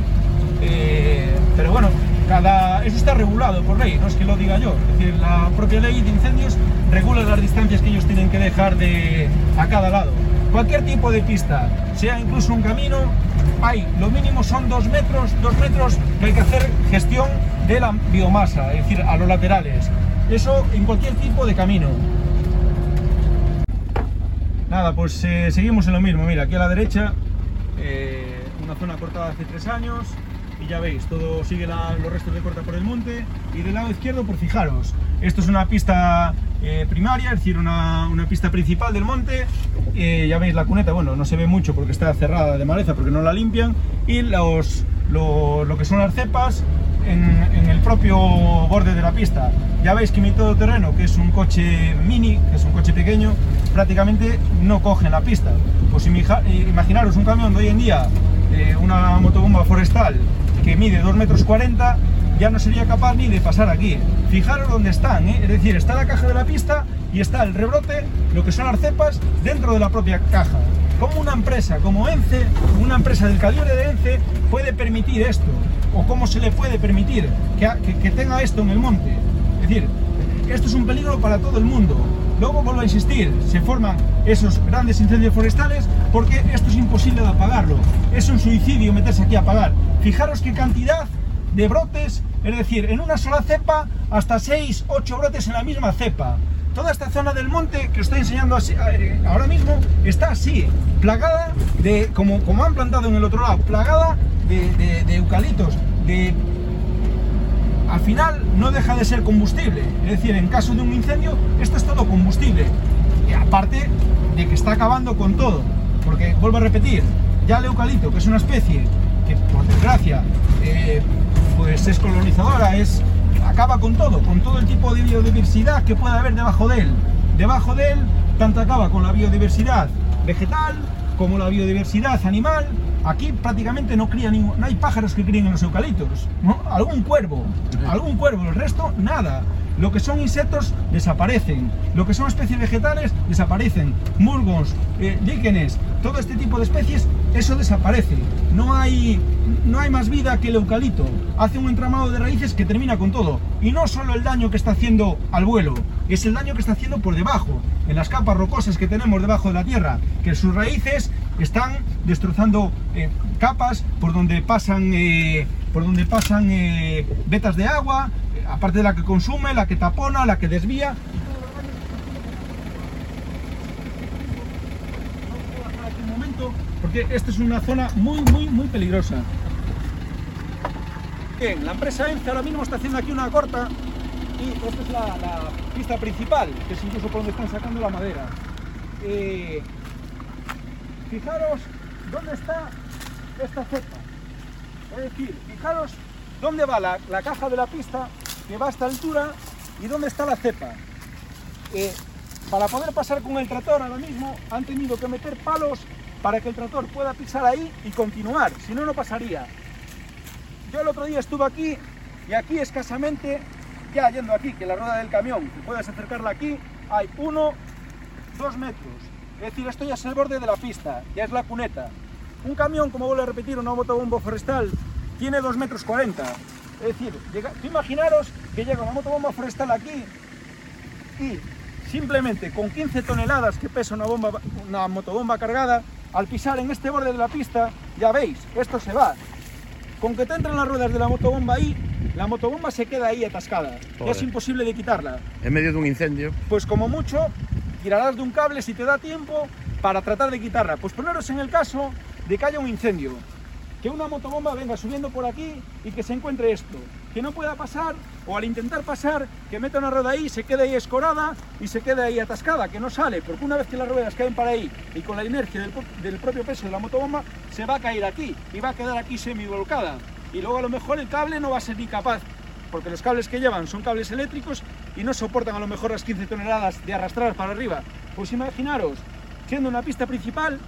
Eh, pero bueno, cada, eso está regulado por ley, no es que lo diga yo, es decir, la propia ley de incendios regula las distancias que ellos tienen que dejar de, a cada lado. Cualquier tipo de pista, sea incluso un camino, hay, lo mínimo son dos metros, dos metros que hay que hacer gestión de la biomasa, es decir, a los laterales. Eso en cualquier tipo de camino. Nada, pues eh, seguimos en lo mismo. Mira, aquí a la derecha, eh, una zona cortada hace tres años. Y ya veis, todo sigue la- los restos de corta por el monte. Y del lado izquierdo, por fijaros, esto es una pista eh, primaria, es decir, una, una pista principal del monte. Eh, ya veis la cuneta, bueno, no se ve mucho porque está cerrada de maleza porque no la limpian. Y los, lo, que son las cepas en, en el propio borde de la pista. Ya veis que mi todoterreno, que es un coche mini, que es un coche pequeño, prácticamente no coge en la pista. Pues eh, imaginaros un camión de hoy en día, eh, una motobomba forestal que mide 2 metros 40, ya no sería capaz ni de pasar aquí. Fijaros dónde están, ¿eh? es decir, está la caja de la pista y está el rebrote, lo que son las cepas, dentro de la propia caja. ¿Cómo una empresa como ENCE, una empresa del calibre de ENCE, puede permitir esto? ¿O cómo se le puede permitir que, que tenga esto en el monte? Es decir, esto es un peligro para todo el mundo. Luego vuelvo a insistir, se forman esos grandes incendios forestales porque esto es imposible de apagarlo. Es un suicidio meterse aquí a apagar. Fijaros qué cantidad de brotes, es decir, en una sola cepa hasta 6, 8 brotes en la misma cepa. Toda esta zona del monte que os estoy enseñando así, eh, ahora mismo está así, plagada de, como, como han plantado en el otro lado, plagada de, de- de eucaliptos, de al final no deja de ser combustible. Es decir, en caso de un incendio, esto es todo combustible. Y aparte de que está acabando con todo. Porque, vuelvo a repetir, ya el eucalipto, que es una especie que, por desgracia, eh, pues es colonizadora, es, acaba con todo, con todo el tipo de biodiversidad que puede haber debajo de él. Debajo de él, tanto acaba con la biodiversidad vegetal como la biodiversidad animal. Aquí prácticamente no cría ningún, no hay pájaros que críen en los eucaliptos, ¿no? Algún cuervo, algún cuervo, el resto nada. Lo que son insectos desaparecen. Lo que son especies vegetales desaparecen. Musgos, eh, líquenes, todo este tipo de especies, eso desaparece. No hay, no hay más vida que el eucalipto. Hace un entramado de raíces que termina con todo. Y no solo el daño que está haciendo al vuelo, es el daño que está haciendo por debajo, en las capas rocosas que tenemos debajo de la tierra, que sus raíces están destrozando eh, capas por donde pasan, eh, por donde pasan eh, vetas de agua, aparte de la que consume, la que tapona, la que desvía. Porque esta es una zona muy, muy, muy peligrosa. Bien, la empresa ENCE ahora mismo está haciendo aquí una corta y esta es la, pista principal, que es incluso por donde están sacando la madera. Fijaros dónde está esta cepa. Es decir, fijaros dónde va la, la caja de la pista, que va a esta altura, y dónde está la cepa. Eh, para poder pasar con el tractor ahora mismo han tenido que meter palos para que el tractor pueda pisar ahí y continuar, si no, no pasaría. Yo el otro día estuve aquí y aquí escasamente, ya yendo aquí, que la rueda del camión, que puedes acercarla aquí, hay uno, dos metros. Es decir, esto ya es el borde de la pista, ya es la cuneta. Un camión, como vuelvo a repetir, una motobombo forestal, tiene 2 metros 40. Es decir, llega, tú imaginaros que llega una motobomba forestal aquí y simplemente con 15 toneladas que pesa una, bomba, una motobomba cargada, al pisar en este borde de la pista, ya veis, esto se va. Con que te entran las ruedas de la motobomba ahí, la motobomba se queda ahí atascada. Joder. es imposible de quitarla. En medio de un incendio. Pues como mucho, tirarás de un cable si te da tiempo para tratar de quitarla. Pues poneros en el caso de que haya un incendio. Que una motobomba venga subiendo por aquí y que se encuentre esto. Que no pueda pasar, o al intentar pasar, que meta una rueda ahí, se quede ahí escorada y se quede ahí atascada, que no sale, porque una vez que las ruedas caen para ahí y con la inercia del, del propio peso de la motobomba, se va a caer aquí y va a quedar aquí semi-volcada. Y luego a lo mejor el cable no va a ser ni capaz, porque los cables que llevan son cables eléctricos y no soportan a lo mejor las 15 toneladas de arrastrar para arriba. Pues imaginaros, siendo una pista principal,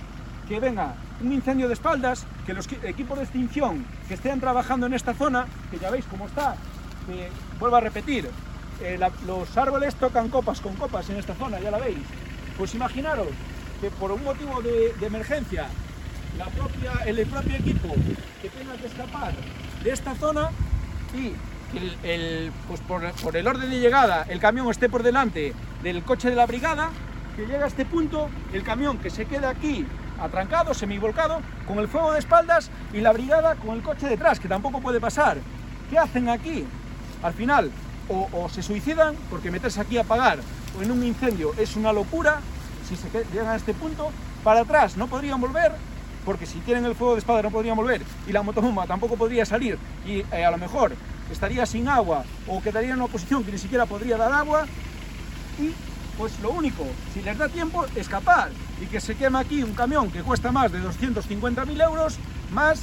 que venga un incendio de espaldas, que los qui- equipos de extinción que estén trabajando en esta zona, que ya veis cómo está, vuelvo a repetir, eh, los árboles tocan copas con copas en esta zona, ya la veis. Pues imaginaros que por un motivo de, emergencia, el propio equipo que tenga que escapar de esta zona y el, pues por, el orden de llegada el camión esté por delante del coche de la brigada, que llega a este punto, el camión que se queda aquí atrancado, semivolcado, con el fuego de espaldas y la brigada con el coche detrás, que tampoco puede pasar. ¿Qué hacen aquí? Al final, o, se suicidan, porque meterse aquí a apagar o en un incendio es una locura, si se llegan a este punto, para atrás no podrían volver, porque si tienen el fuego de espada no podrían volver y la motobomba tampoco podría salir y eh, a lo mejor estaría sin agua o quedaría en una posición que ni siquiera podría dar agua y pues lo único, si les da tiempo, escapar y que se queme aquí un camión que cuesta más de 250.000 euros más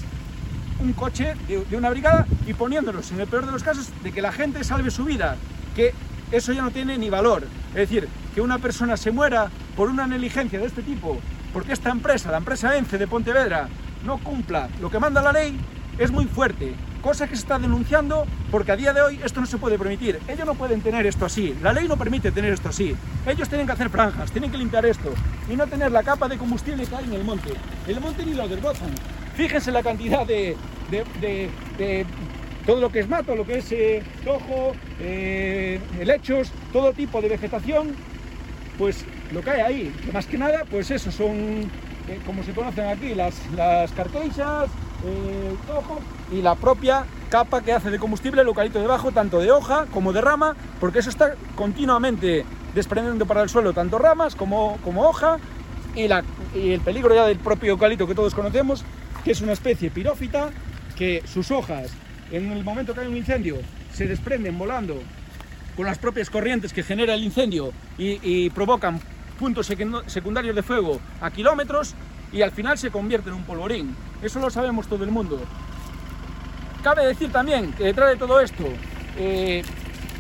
un coche de, de una brigada y poniéndolos en el peor de los casos de que la gente salve su vida, que eso ya no tiene ni valor. Es decir, que una persona se muera por una negligencia de este tipo, porque esta empresa, la empresa ENCE de Pontevedra, no cumpla lo que manda la ley, es muy fuerte. Cosa que se está denunciando porque a día de hoy esto no se puede permitir. Ellos no pueden tener esto así. La ley no permite tener esto así. Ellos tienen que hacer franjas, tienen que limpiar esto y no tener la capa de combustible que hay en el monte. El monte ni lo desbrozan. Fíjense la cantidad de, de- de- de todo lo que es mato, lo que es eh, tojo, eh, helechos, todo tipo de vegetación, pues lo que hay ahí. Que más que nada, pues eso, son, eh, como se conocen aquí, las, las carqueixas, eh, y la propia capa que hace de combustible el eucalipto debajo, tanto de hoja como de rama, porque eso está continuamente desprendiendo para el suelo tanto ramas como, como hoja y, la, y el peligro ya del propio eucalipto que todos conocemos, que es una especie pirófita, que sus hojas, en el momento que hay un incendio, se desprenden volando con las propias corrientes que genera el incendio y, y provocan puntos secundarios de fuego a kilómetros y al final se convierte en un polvorín. Eso lo sabemos todo el mundo. Cabe decir también que detrás de todo esto, eh,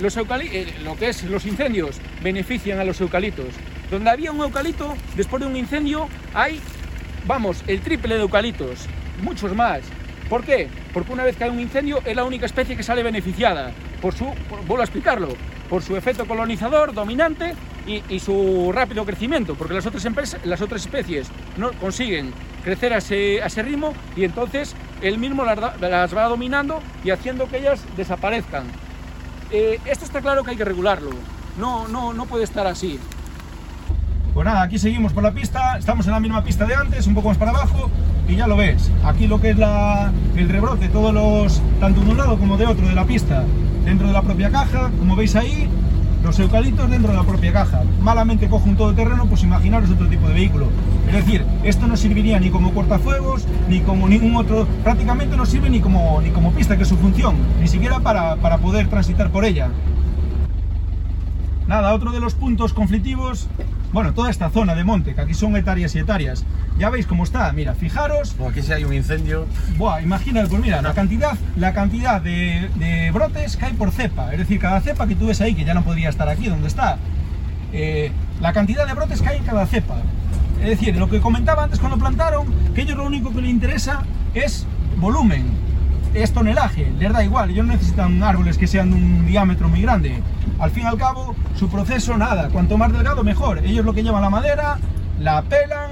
los eh, lo que es los incendios benefician a los eucaliptos. Donde había un eucalipto, después de un incendio, hay, vamos, el triple de eucaliptos, muchos más. ¿Por qué? Porque una vez que hay un incendio es la única especie que sale beneficiada. por su, por- vuelvo a explicarlo, por su efecto colonizador dominante y, su rápido crecimiento, porque las otras, las otras especies no consiguen crecer a ese, a ese ritmo y entonces él mismo las va dominando y haciendo que ellas desaparezcan. Eh, esto está claro que hay que regularlo, no, no, no puede estar así. Pues nada, aquí seguimos por la pista, estamos en la misma pista de antes, un poco más para abajo, y ya lo ves. Aquí lo que es la- el rebrote, todos los, tanto de un lado como de otro de la pista, dentro de la propia caja, como veis ahí, los eucaliptos dentro de la propia caja. Malamente cojo un todoterreno, pues imaginaros otro tipo de vehículo. Es decir, esto no serviría ni como cortafuegos, ni como ningún otro, prácticamente no sirve ni como, ni como pista, que es su función, ni siquiera para, para poder transitar por ella. Nada, otro de los puntos conflictivos, bueno, toda esta zona de monte, que aquí son hectáreas y hectáreas. Ya veis cómo está, mira, fijaros, Bueno, aquí si hay un incendio. buah, imagínate, pues mira, la cantidad, la cantidad de, de brotes que hay por cepa, es decir, cada cepa que tú ves ahí, que ya no podría estar aquí donde está, eh, la cantidad de brotes que hay en cada cepa. Es decir, lo que comentaba antes cuando plantaron, que ellos lo único que les interesa es volumen, es tonelaje, les da igual, ellos necesitan árboles que sean de un diámetro muy grande. Al fin y al cabo, su proceso nada, cuanto más delgado mejor. Ellos lo que llevan la madera, la pelan,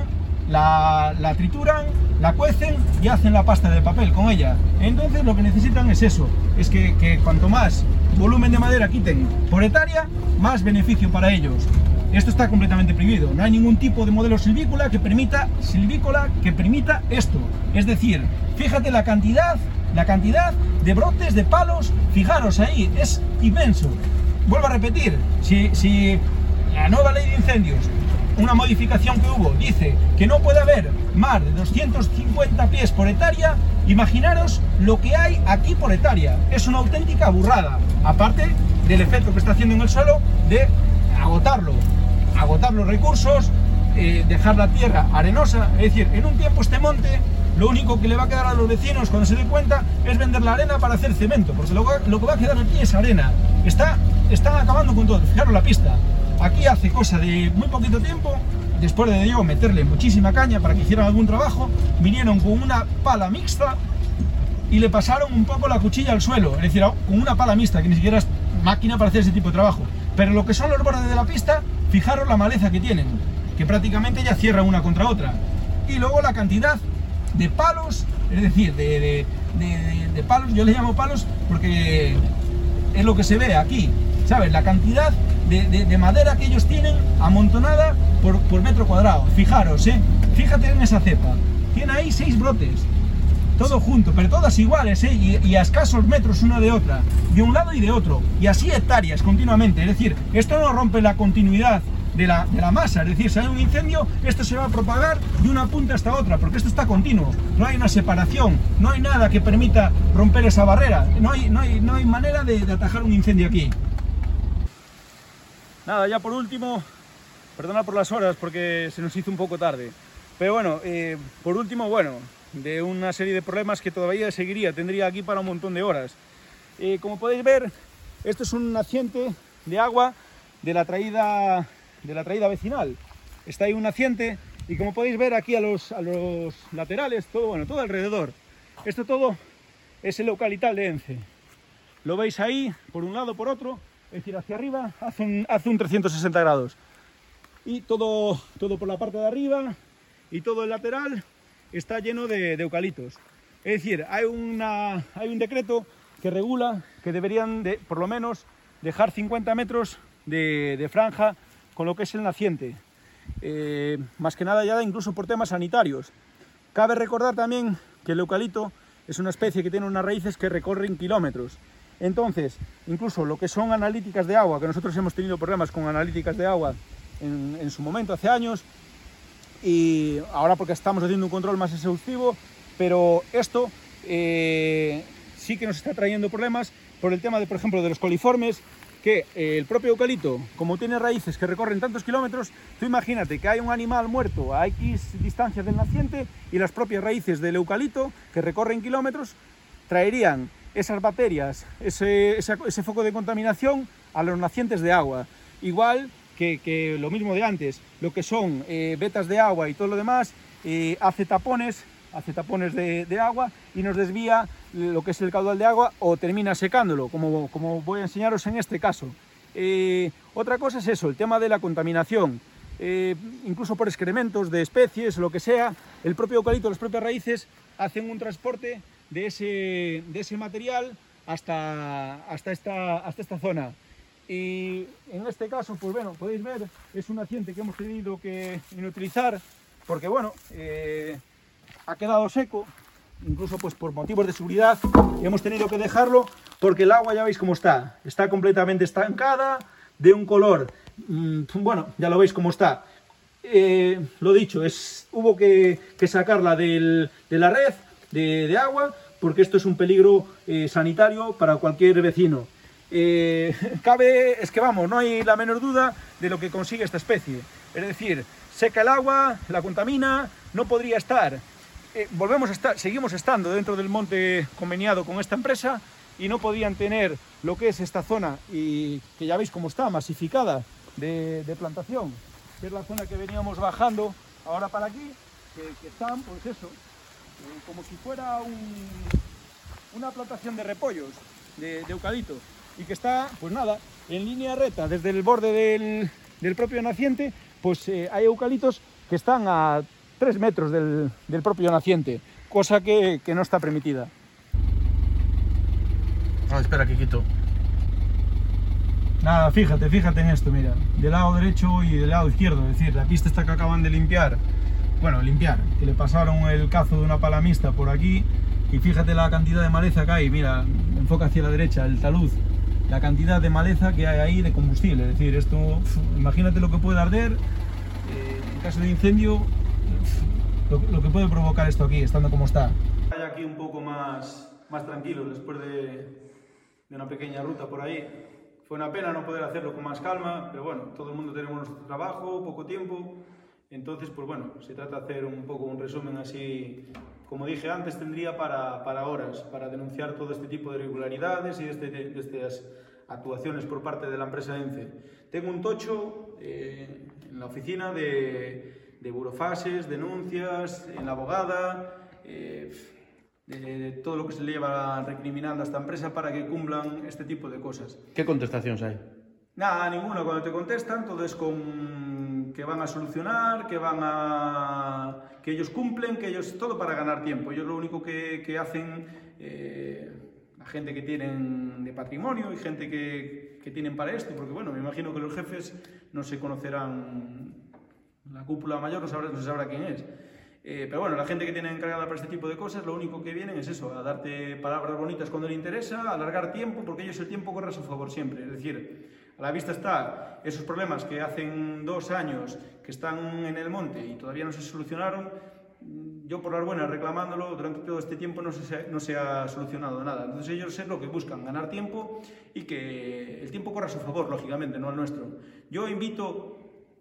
la, la trituran, la cuecen y hacen la pasta de papel con ella. Entonces lo que necesitan es eso, es que, que cuanto más volumen de madera quiten por hectárea, más beneficio para ellos. Esto está completamente prohibido. No hay ningún tipo de modelo silvícola que permita silvícola que permita esto. Es decir, fíjate la cantidad, la cantidad de brotes de palos. Fijaros ahí, es inmenso. Vuelvo a repetir, si, la nueva ley de incendios, una modificación que hubo, dice que no puede haber más de 250 pies por hectárea, imaginaros lo que hay aquí por hectárea. Es una auténtica burrada. Aparte del efecto que está haciendo en el suelo de agotarlo, agotar los recursos, eh, dejar la tierra arenosa. Es decir, en un tiempo este monte, lo único que le va a quedar a los vecinos cuando se den cuenta es vender la arena para hacer cemento, porque lo, que- va a quedar aquí es arena. Está, están acabando con todo. Fijaros la pista. Aquí hace cosa de muy poquito tiempo, después de Diego meterle muchísima caña para que hicieran algún trabajo, vinieron con una pala mixta y le pasaron un poco la cuchilla al suelo, es decir, con una pala mixta, que ni siquiera es máquina para hacer ese tipo de trabajo. Pero lo que son los bordes de la pista, fijaros la maleza que tienen, que prácticamente ya cierran una contra otra. Y luego la cantidad de palos, es decir, de, de- de- de- de palos, yo les llamo palos porque es lo que se ve aquí, ¿sabes? La cantidad de, de- de madera que ellos tienen amontonada por, por metro cuadrado. Fijaros, ¿eh? Fíjate en esa cepa. Tiene ahí seis brotes. Todo junto, pero todas iguales, ¿eh? Y, a escasos metros una de otra, de un lado y de otro, y así hectáreas continuamente. Es decir, esto no rompe la continuidad de la, de la masa, es decir, si hay un incendio, esto se va a propagar de una punta hasta otra, porque esto está continuo, no hay una separación, no hay nada que permita romper esa barrera, no hay, no hay, no hay manera de, de atajar un incendio aquí. Nada, ya por último, perdona por las horas porque se nos hizo un poco tarde. Pero bueno, eh, por último, bueno, de una serie de problemas que todavía seguiría, tendría aquí para un montón de horas. Eh, como podéis ver, esto es un naciente de agua de la traída, de la traída vecinal. Está ahí un naciente y como podéis ver aquí a los, a los laterales, todo, bueno, todo alrededor. Esto todo es el eucalital de Ence. Lo veis ahí, por un lado, por otro, es decir, hacia arriba, hace un, hace un 360 grados. Y todo, todo por la parte de arriba y todo el lateral está lleno de, de eucaliptos. Es decir, hay, un decreto que regula que deberían, de, por lo menos, dejar 50 metros de, franja con lo que es el naciente. Eh, más que nada ya incluso por temas sanitarios. Cabe recordar también que el eucalipto es una especie que tiene unas raíces que recorren kilómetros. Entonces, incluso lo que son analíticas de agua, que nosotros hemos tenido problemas con analíticas de agua en su momento, hace años, y ahora porque estamos haciendo un control más exhaustivo, pero esto eh, sí que nos está trayendo problemas por el tema de, por ejemplo, de los coliformes, que eh, el propio eucalipto, como tiene raíces que recorren tantos kilómetros, tú imagínate que hay un animal muerto a X distancia del naciente y las propias raíces del eucalipto, que recorren kilómetros, traerían esas bacterias, ese, foco de contaminación a los nacientes de agua. Igual que, lo mismo de antes, lo que son eh, vetas de agua y todo lo demás, eh, hace tapones hace tapones de, agua y nos desvía lo que es el caudal de agua o termina secándolo, como, como voy a enseñaros en este caso. Eh, otra cosa es eso, el tema de la contaminación. Incluso por excrementos de especies, lo que sea, el propio eucalipto, las propias raíces hacen un transporte de ese, de ese material hasta, hasta, esta, hasta esta zona. Y en este caso, pues bueno, podéis ver, es un naciente que hemos tenido que inutilizar porque bueno, eh, ha quedado seco, incluso pues por motivos de seguridad hemos tenido que dejarlo porque el agua ya veis cómo está, está completamente estancada, de un color, mmm, bueno, ya lo veis cómo está. Eh, lo dicho, hubo que, sacarla de la red de, de, agua porque esto es un peligro eh, sanitario para cualquier vecino. Eh, cabe, es que vamos, no hay la menor duda de lo que consigue esta especie. Es decir, seca el agua, la contamina, no podría estar. Eh, volvemos a estar, seguimos estando dentro del monte conveniado con esta empresa y no podían tener lo que es esta zona y que ya veis cómo está, masificada de, plantación, que es la zona que veníamos bajando ahora para aquí, que, están, pues eso, eh, como si fuera un, una plantación de repollos, de, de y que está, pues nada, en línea recta desde el borde del, del propio naciente, pues eh, hay eucaliptos que están a 3 metros del, del propio naciente, cosa que, que, no está permitida. No, espera, que quito. Nada, fíjate, fíjate en esto, mira, del lado derecho y del lado izquierdo, es decir, la pista está que acaban de limpiar, bueno, limpiar, que le pasaron el cazo de una palamista por aquí y fíjate la cantidad de maleza que hay, mira, enfoca hacia la derecha, el taluz, la cantidad de maleza que hay ahí de combustible, es decir, esto, imagínate lo que puede arder, eh, en caso de incendio, lo, lo, que puede provocar esto aquí, estando como está. Hay aquí un poco más, más tranquilo después de, de una pequeña ruta por ahí. Fue una pena no poder hacerlo con más calma, pero bueno, todo el mundo tenemos nuestro trabajo, poco tiempo, entonces, pues bueno, se trata de hacer un poco un resumen así, como dije antes, tendría para, para horas, para denunciar todo este tipo de irregularidades y de, este, de, estas actuaciones por parte de la empresa ENCE. Tengo un tocho eh, en la oficina de, de burofases, denuncias, en la abogada, eh, de, de, todo lo que se le lleva recriminando a esta empresa para que cumplan este tipo de cosas. ¿Qué contestaciones hay? Nada, ninguna. Cuando te contestan, todo es con que van a solucionar, que van a que ellos cumplen, que ellos todo para ganar tiempo. Ellos lo único que, hacen eh, la gente que tienen de patrimonio y gente que, que, tienen para esto, porque bueno, me imagino que los jefes no se conocerán, la cúpula mayor no sabrá, no se sabrá quién es. Eh, pero bueno, la gente que tiene encargada para este tipo de cosas, lo único que vienen es eso, a darte palabras bonitas cuando le interesa, a alargar tiempo, porque ellos el tiempo corre a su favor siempre. Es decir, a la vista está esos problemas que hacen dos años que están en el monte y todavía no se solucionaron. Yo por las buenas reclamándolo durante todo este tiempo no se, no se ha solucionado nada. Entonces ellos es lo que buscan, ganar tiempo y que el tiempo corra a su favor, lógicamente, no al nuestro. Yo invito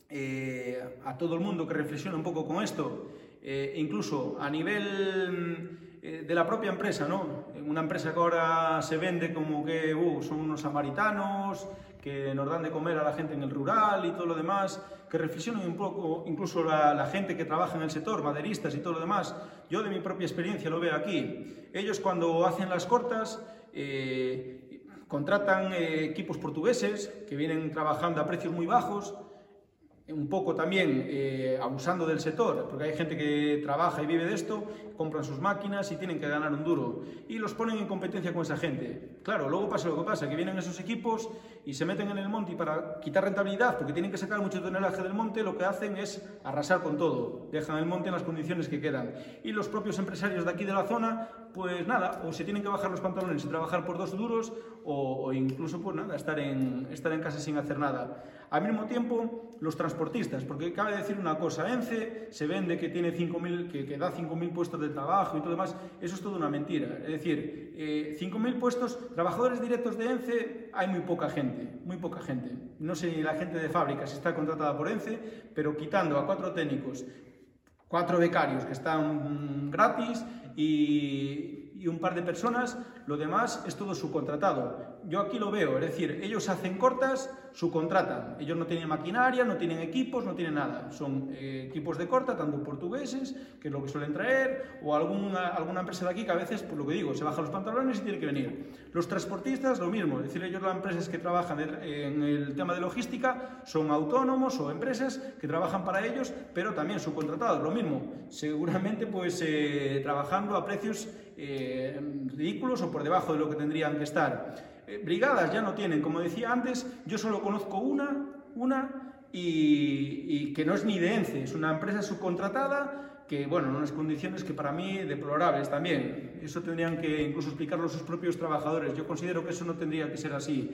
eh, a todo el mundo que reflexione un poco con esto, eh, incluso a nivel eh, de la propia empresa, ¿no? Una empresa que ahora se vende como que uh, son unos samaritanos, que nos dan de comer a la gente en el rural y todo lo demás, que reflexionen un poco, incluso la, la, gente que trabaja en el sector, maderistas y todo lo demás. Yo de mi propia experiencia lo veo aquí. Ellos cuando hacen las cortas eh, contratan eh, equipos portugueses que vienen trabajando a precios muy bajos, un poco también eh, abusando del sector, porque hay gente que trabaja y vive de esto, compran sus máquinas y tienen que ganar un duro y los ponen en competencia con esa gente. Claro, luego pasa lo que pasa, que vienen esos equipos y se meten en el monte y para quitar rentabilidad, porque tienen que sacar mucho tonelaje del monte, lo que hacen es arrasar con todo, dejan el monte en las condiciones que quedan. Y los propios empresarios de aquí de la zona, pues nada, o se tienen que bajar los pantalones y trabajar por dos duros, o, o incluso pues nada, estar en, estar en casa sin hacer nada. Al mismo tiempo, los transportistas, porque cabe decir una cosa, ENCE se vende que, tiene 5.000, que, que da 5.000 puestos de trabajo y todo demás, eso es toda una mentira. Es decir, eh, 5.000 puestos, trabajadores directos de ENCE, hay muy poca gente, muy poca gente. No sé la gente de fábrica si está contratada por ENCE, pero quitando a cuatro técnicos, cuatro becarios que están gratis y un par de personas, lo demás es todo subcontratado. Yo aquí lo veo, es decir, ellos hacen cortas, subcontratan. Ellos no tienen maquinaria, no tienen equipos, no tienen nada. Son eh, equipos de corta, tanto portugueses, que es lo que suelen traer, o alguna, alguna empresa de aquí que a veces, por lo que digo, se baja los pantalones y tiene que venir. Los transportistas, lo mismo. Es decir, ellos las empresas que trabajan en el tema de logística son autónomos o empresas que trabajan para ellos, pero también subcontratados, lo mismo. Seguramente, pues, eh, trabajando a precios eh, ridículos o por debajo de lo que tendrían que estar. Brigadas ya no tienen, como decía antes, yo solo conozco una, una y, que no es ni de ENCE, es una empresa subcontratada que, bueno, en unas condiciones que para mí deplorables también. Eso tendrían que incluso explicarlo sus propios trabajadores. Yo considero que eso no tendría que ser así.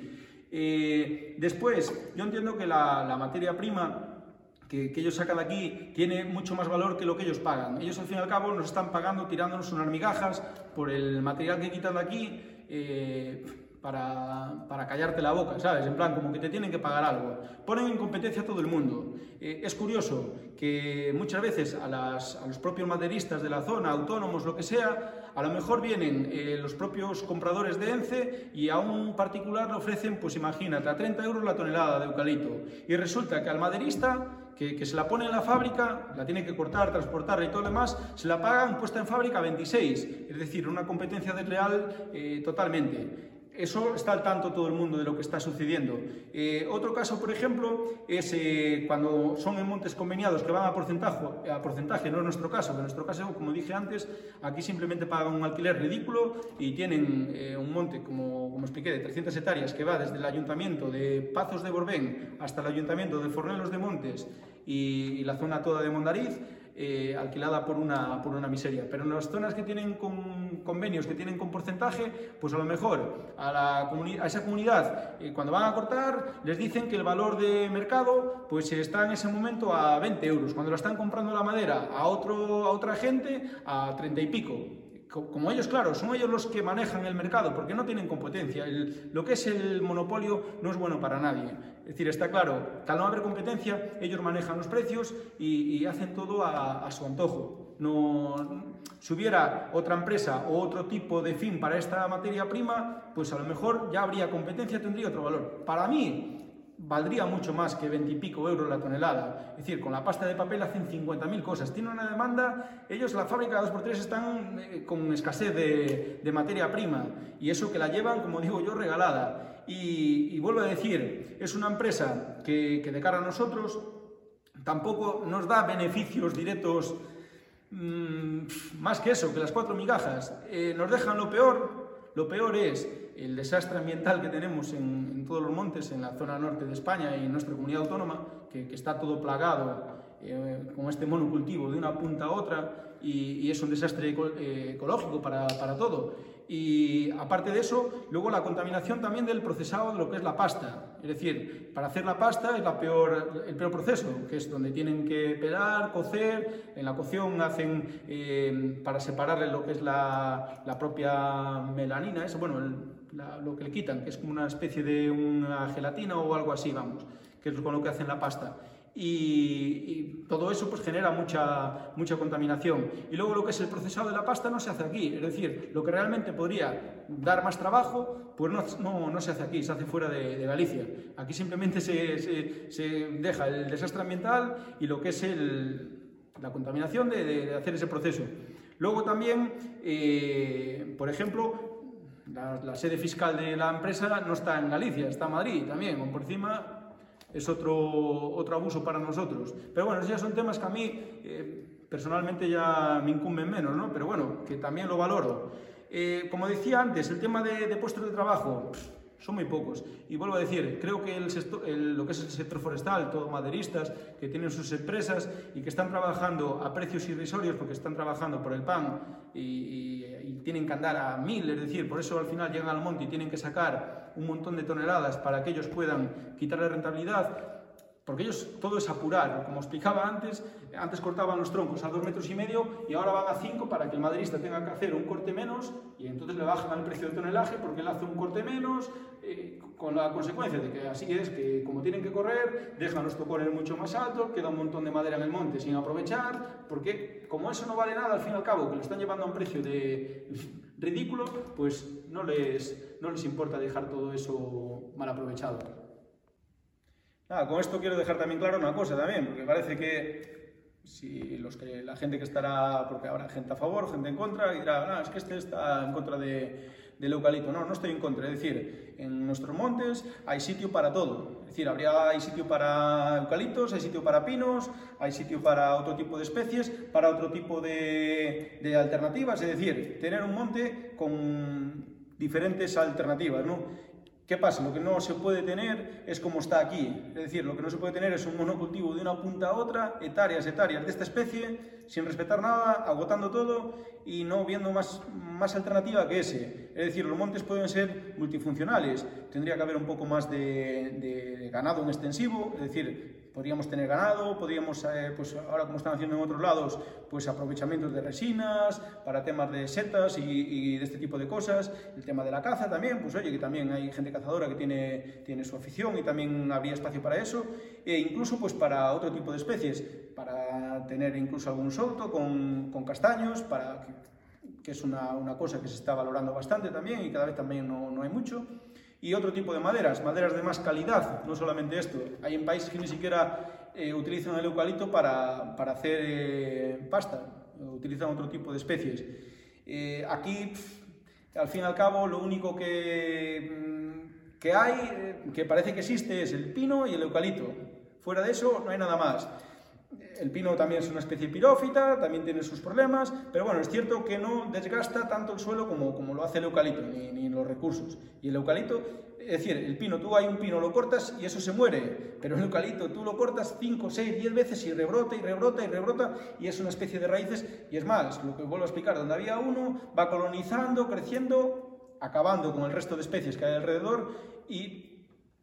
Eh, después, yo entiendo que la, materia prima que, que, ellos sacan de aquí tiene mucho más valor que lo que ellos pagan. Ellos al fin y al cabo nos están pagando tirándonos unas migajas por el material que quitan de aquí. Eh, para, para, callarte la boca, ¿sabes? En plan, como que te tienen que pagar algo. Ponen en competencia a todo el mundo. Eh, es curioso que muchas veces a, las, a, los propios maderistas de la zona, autónomos, lo que sea, a lo mejor vienen eh, los propios compradores de ENCE y a un particular le ofrecen, pues imagínate, a 30 euros la tonelada de eucalipto. Y resulta que al maderista que, que, se la pone en la fábrica, la tiene que cortar, transportar y todo lo demás, se la pagan puesta en fábrica a 26, es decir, una competencia desleal eh, totalmente. Eso está al tanto todo el mundo de lo que está sucediendo. Eh, otro caso, por ejemplo, es eh, cuando son en montes conveniados que van a porcentaje, a porcentaje, no es nuestro caso. En nuestro caso, como dije antes, aquí simplemente pagan un alquiler ridículo y tienen eh, un monte, como, como expliqué, de 300 hectáreas que va desde el ayuntamiento de Pazos de Borbén hasta el ayuntamiento de Fornelos de Montes y, y la zona toda de Mondariz eh, alquilada por una, por una miseria. Pero en las zonas que tienen con, convenios, que tienen con porcentaje, pues a lo mejor a, esa comunidad, eh, cuando van a cortar, les dicen que el valor de mercado pues está en ese momento a 20 euros. Cuando la están comprando la madera a, otro, a otra gente, a 30 y pico como ellos, claro, son ellos los que manejan el mercado, porque no tienen competencia. Lo que es el monopolio no es bueno para nadie. Es decir, está claro, al no haber competencia, ellos manejan los precios y, y hacen todo a, a, su antojo. No, si hubiera otra empresa o otro tipo de fin para esta materia prima, pues a lo mejor ya habría competencia, tendría otro valor. Para mí, valdría mucho más que 20 y pico euros la tonelada. Es decir, con la pasta de papel hacen 50.000 cosas. Tienen una demanda, ellos, la fábrica 2x3, están eh, con escasez de, de, materia prima y eso que la llevan, como digo yo, regalada. Y, vuelvo a decir, es una empresa que, que, de cara a nosotros tampoco nos da beneficios directos mmm, más que eso, que las cuatro migajas. Eh, nos dejan lo peor. Lo peor es el desastre ambiental que tenemos en, todos los montes, en la zona norte de España y en nuestra comunidad autónoma, que, está todo plagado eh, con este monocultivo de una punta a otra y, es un desastre eh, ecológico para, para, todo. Y aparte de eso, luego la contaminación también del procesado de lo que es la pasta. Es decir, para hacer la pasta es la peor, el peor proceso, que es donde tienen que pelar, cocer, en la cocción hacen eh, para separarle lo que es la, la propia melanina, eso, bueno, el, la, lo que le quitan, que es como una especie de una gelatina o algo así, vamos, que es con lo que hacen la pasta. Y, y, todo eso pues genera mucha, mucha contaminación. Y luego lo que es el procesado de la pasta no se hace aquí, es decir, lo que realmente podría dar más trabajo, pues no, no, no se hace aquí, se hace fuera de, de Galicia. Aquí simplemente se, se, se, deja el desastre ambiental y lo que es el, la contaminación de, de, hacer ese proceso. Luego también, eh, por ejemplo, la, la, sede fiscal de la empresa no está en Galicia, está en Madrid también, por encima es otro, otro abuso para nosotros. Pero bueno, esos ya son temas que a mí eh, personalmente ya me incumben menos, ¿no? Pero bueno, que también lo valoro. Eh, como decía antes, el tema de, de puestos de trabajo, son muy pocos. Y vuelvo a decir, creo que el lo que es el sector forestal, todos maderistas, que tienen sus empresas y que están trabajando a precios irrisorios porque están trabajando por el pan y, y, tienen que andar a mil, es decir, por eso al final llegan al monte y tienen que sacar un montón de toneladas para que ellos puedan quitarle rentabilidad porque ellos todo es apurar, como explicaba antes, antes cortaban los troncos a dos metros y medio y ahora van a cinco para que el maderista tenga que hacer un corte menos y entonces le bajan el precio del tonelaje porque él hace un corte menos, eh, con la consecuencia de que así es, que como tienen que correr, dejan los tocones mucho más altos, queda un montón de madera en el monte sin aprovechar, porque como eso no vale nada al fin y al cabo, que lo están llevando a un precio de ridículo, pues no les, no les importa dejar todo eso mal aprovechado. Nada, con esto quiero dejar también claro una cosa también, porque parece que si los que, la gente que estará, porque habrá gente a favor, gente en contra, y dirá, no, es que este está en contra de, del eucalipto. No, no estoy en contra. Es decir, en nuestros montes hay sitio para todo. Es decir, habría, hay sitio para eucaliptos, hay sitio para pinos, hay sitio para otro tipo de especies, para otro tipo de, de alternativas. Es decir, tener un monte con diferentes alternativas, ¿no? ¿Qué pasa? Lo que no se puede tener es como está aquí. Es decir, lo que no se puede tener es un monocultivo de una punta a otra, hectáreas, hectáreas de esta especie, sin respetar nada, agotando todo y no viendo más, más alternativa que ese. Es decir, los montes pueden ser multifuncionales. Tendría que haber un poco más de, de ganado en extensivo, es decir, podríamos tener ganado, podríamos, eh, pues ahora como están haciendo en otros lados, pues aprovechamientos de resinas, para temas de setas y, y, de este tipo de cosas, el tema de la caza también, pues oye, que también hay gente cazadora que tiene, tiene su afición y también habría espacio para eso, e incluso pues para otro tipo de especies, para tener incluso algún solto con, con castaños, para que, que es una, una, cosa que se está valorando bastante también y cada vez también no, no hay mucho y otro tipo de maderas, maderas de más calidad, no solamente esto. Hay en países que ni siquiera eh, utilizan el eucalipto para, para hacer eh, pasta, utilizan otro tipo de especies. Eh, aquí, pff, al fin y al cabo, lo único que, mm, que hay, eh, que parece que existe, es el pino y el eucalipto. Fuera de eso, no hay nada más. El pino también es una especie pirófita, también tiene sus problemas, pero bueno, es cierto que no desgasta tanto el suelo como, como lo hace el eucalipto, ni, ni los recursos. Y el eucalipto, es decir, el pino, tú hay un pino, lo cortas y eso se muere, pero el eucalipto tú lo cortas 5, 6, 10 veces y rebrota y rebrota y rebrota y es una especie de raíces y es más, lo que vuelvo a explicar, donde había uno, va colonizando, creciendo, acabando con el resto de especies que hay alrededor y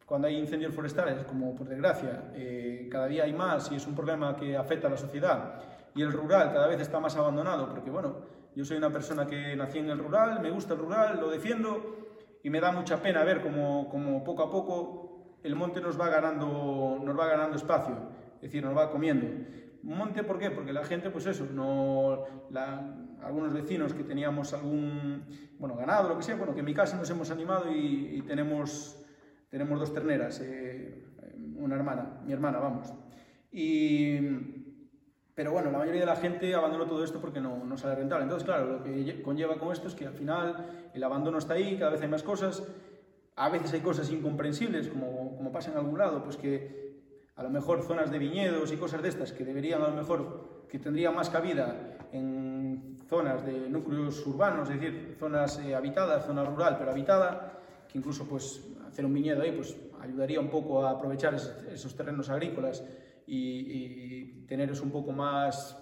cuando hay incendios forestales, como por desgracia eh, cada día hay más y es un problema que afecta a la sociedad, y el rural cada vez está más abandonado, porque bueno, yo soy una persona que nací en el rural, me gusta el rural, lo defiendo, y me da mucha pena ver cómo, cómo poco a poco el monte nos va, ganando, nos va ganando espacio, es decir, nos va comiendo. Monte, ¿por qué? Porque la gente, pues eso, no, la, algunos vecinos que teníamos algún, bueno, ganado, lo que sea, bueno, que en mi casa nos hemos animado y, y tenemos tenemos dos terneras, eh, una hermana, mi hermana, vamos. Y, pero bueno, la mayoría de la gente abandonó todo esto porque no, no sale rentable. Entonces, claro, lo que conlleva con esto es que al final el abandono está ahí, cada vez hay más cosas. A veces hay cosas incomprensibles, como, como pasa en algún lado, pues que a lo mejor zonas de viñedos y cosas de estas que deberían a lo mejor, que tendrían más cabida en zonas de núcleos urbanos, es decir, zonas eh, habitadas, zona rural pero habitada, que incluso pues hacer un viñedo ahí pues ayudaría un poco a aprovechar esos terrenos agrícolas y, y tener eso un poco más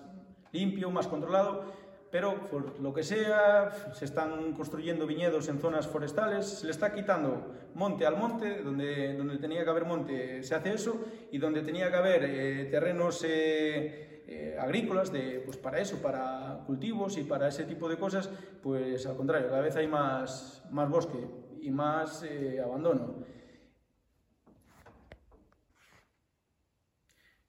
limpio, más controlado, pero por lo que sea, se están construyendo viñedos en zonas forestales, se le está quitando monte al monte, donde, donde tenía que haber monte se hace eso, y donde tenía que haber eh, terrenos eh, eh, agrícolas de, pues para eso, para cultivos y para ese tipo de cosas, pues al contrario, cada vez hay más, más bosque y más eh, abandono.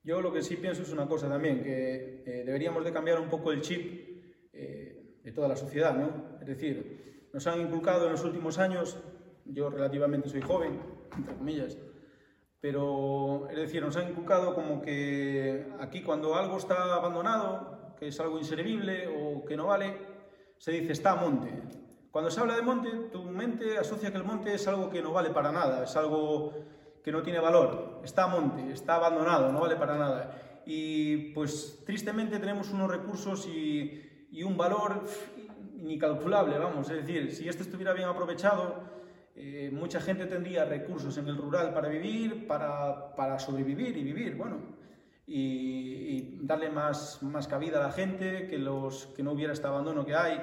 Yo lo que sí pienso es una cosa también, que eh, deberíamos de cambiar un poco el chip eh, de toda la sociedad, ¿no? Es decir, nos han inculcado en los últimos años, yo relativamente soy joven, entre comillas, pero es decir, nos han inculcado como que aquí cuando algo está abandonado, que es algo inservible o que no vale, se dice está a monte, cuando se habla de monte, tu mente asocia que el monte es algo que no vale para nada, es algo que no tiene valor, está monte, está abandonado, no vale para nada. Y pues tristemente tenemos unos recursos y, y un valor incalculable, vamos, es decir, si esto estuviera bien aprovechado, eh, mucha gente tendría recursos en el rural para vivir, para, para sobrevivir y vivir, bueno, y, y, darle más, más cabida a la gente, que, los, que no hubiera este abandono que hay,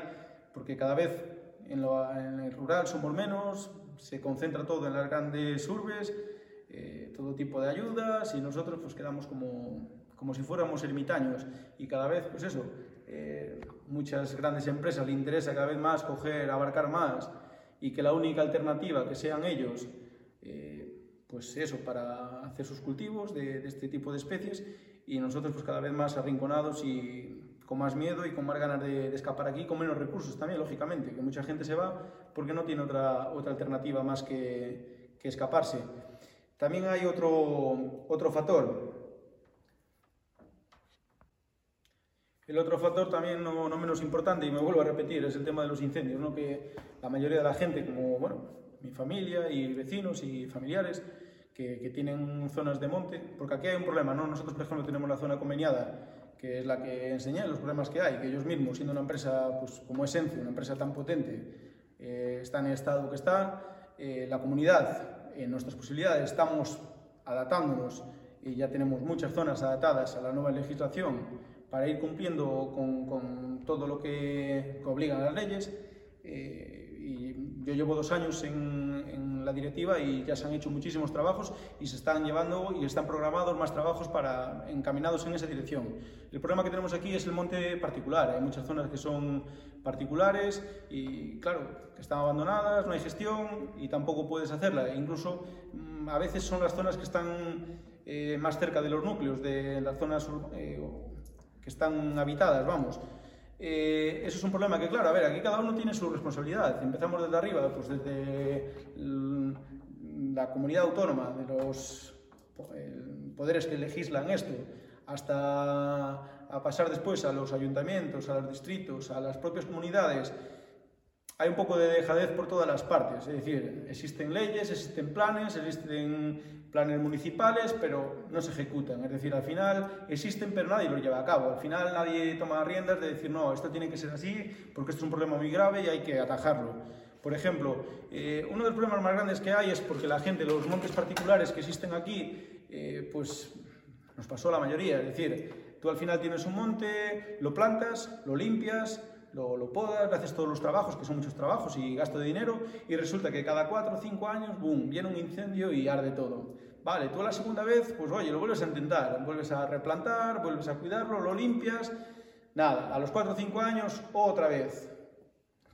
porque cada vez en, el rural somos menos, se concentra todo en las grandes urbes, eh, todo tipo de ayudas y nosotros pues quedamos como, como si fuéramos ermitaños. Y cada vez pues eso, eh, muchas grandes empresas le interesa cada vez más coger, abarcar más y que la única alternativa que sean ellos, eh, pues eso, para hacer sus cultivos de, de este tipo de especies y nosotros pues cada vez más arrinconados y con más miedo y con más ganas de, de, escapar aquí, con menos recursos también, lógicamente, que mucha gente se va porque no tiene otra, otra alternativa más que, que escaparse. También hay otro, otro factor. El otro factor también no, no, menos importante, y me vuelvo a repetir, es el tema de los incendios, ¿no? que la mayoría de la gente, como bueno, mi familia y vecinos y familiares, que, que, tienen zonas de monte, porque aquí hay un problema, ¿no? Nosotros, por ejemplo, tenemos la zona conveniada que es la que enseñé, los problemas que hay, que ellos mismos, siendo una empresa pues, como Esencio, una empresa tan potente, eh, está en el estado que está, eh, la comunidad, en nuestras posibilidades, estamos adaptándonos y ya tenemos muchas zonas adaptadas a la nueva legislación para ir cumpliendo con, con todo lo que, que, obligan las leyes. Eh, y yo llevo dos años en, la directiva y ya se han hecho muchísimos trabajos y se están llevando y están programados más trabajos para, encaminados en esa dirección. El problema que tenemos aquí es el monte particular. Hay muchas zonas que son particulares y, claro, que están abandonadas, no hay gestión y tampoco puedes hacerla. E incluso a veces son las zonas que están eh, más cerca de los núcleos, de las zonas eh, que están habitadas, vamos. Eh, eso es un problema que, claro, a ver, aquí cada uno tiene su responsabilidad. Empezamos desde arriba, pues desde la comunidad autónoma, de los poderes que legislan esto, hasta a pasar después a los ayuntamientos, a los distritos, a las propias comunidades. Hay un poco de dejadez por todas las partes, es decir, existen leyes, existen planes, existen planes municipales, pero no se ejecutan. Es decir, al final existen, pero nadie los lleva a cabo. Al final nadie toma riendas de decir, no, esto tiene que ser así, porque esto es un problema muy grave y hay que atajarlo. Por ejemplo, eh, uno de los problemas más grandes que hay es porque la gente, los montes particulares que existen aquí, eh, pues nos pasó la mayoría. Es decir, tú al final tienes un monte, lo plantas, lo limpias, lo, lo podas, haces todos los trabajos, que son muchos trabajos y gasto de dinero, y resulta que cada cuatro o cinco años, boom, viene un incendio y arde todo. Vale, tú la segunda vez, pues oye, lo vuelves a intentar, vuelves a replantar, vuelves a cuidarlo, lo limpias, nada, a los cuatro o cinco años, otra vez,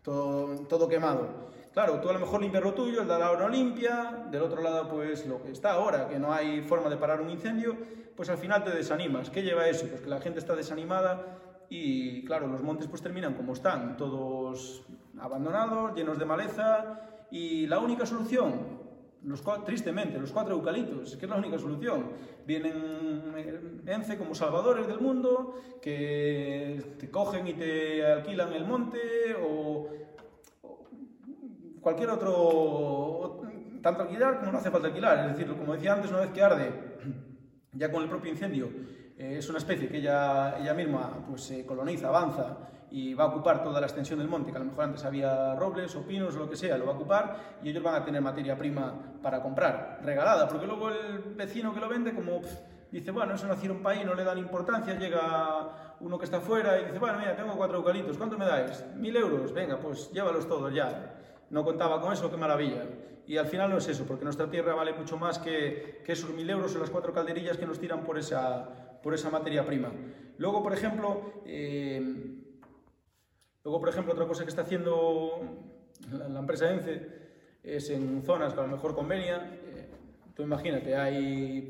todo, todo quemado. Claro, tú a lo mejor limpias lo tuyo, el de lado no limpia, del otro lado pues lo que está ahora, que no hay forma de parar un incendio, pues al final te desanimas. ¿Qué lleva eso? Pues que la gente está desanimada y claro, los montes pues terminan como están, todos abandonados, llenos de maleza y la única solución, los, tristemente, los cuatro eucaliptos, que es la única solución. Vienen ENCE como salvadores del mundo, que te cogen y te alquilan el monte o, o cualquier otro, tanto alquilar como no hace falta alquilar. Es decir, como decía antes, una vez que arde, ya con el propio incendio, eh, es una especie que ella, ella misma pues, se coloniza, avanza y va a ocupar toda la extensión del monte, que a lo mejor antes había robles o pinos o lo que sea, lo va a ocupar y ellos van a tener materia prima para comprar, regalada, porque luego el vecino que lo vende como dice, bueno, eso nació en un país, no le dan importancia, llega uno que está fuera y dice, bueno, mira, tengo cuatro eucaliptos, ¿cuánto me dais? Mil euros, venga, pues llévalos todos ya. No contaba con eso, qué maravilla. Y al final no es eso, porque nuestra tierra vale mucho más que, que esos mil euros en las cuatro calderillas que nos tiran por esa, por esa materia prima. Luego, por ejemplo, eh, luego, por ejemplo, otra cosa que está haciendo la, empresa ENCE es en zonas que a lo mejor convenia, eh, tú imagínate, hay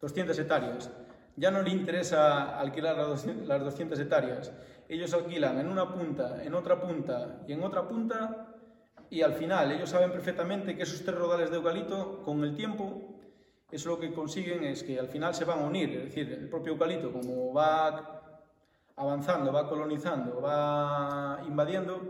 200 hectáreas, ya no le interesa alquilar las 200 hectáreas, ellos alquilan en una punta, en otra punta y en otra punta y al final ellos saben perfectamente que esos tres rodales de eucalipto con el tiempo eso lo que consiguen es que al final se van a unir, es decir, el propio eucalipto como va avanzando, va colonizando, va invadiendo,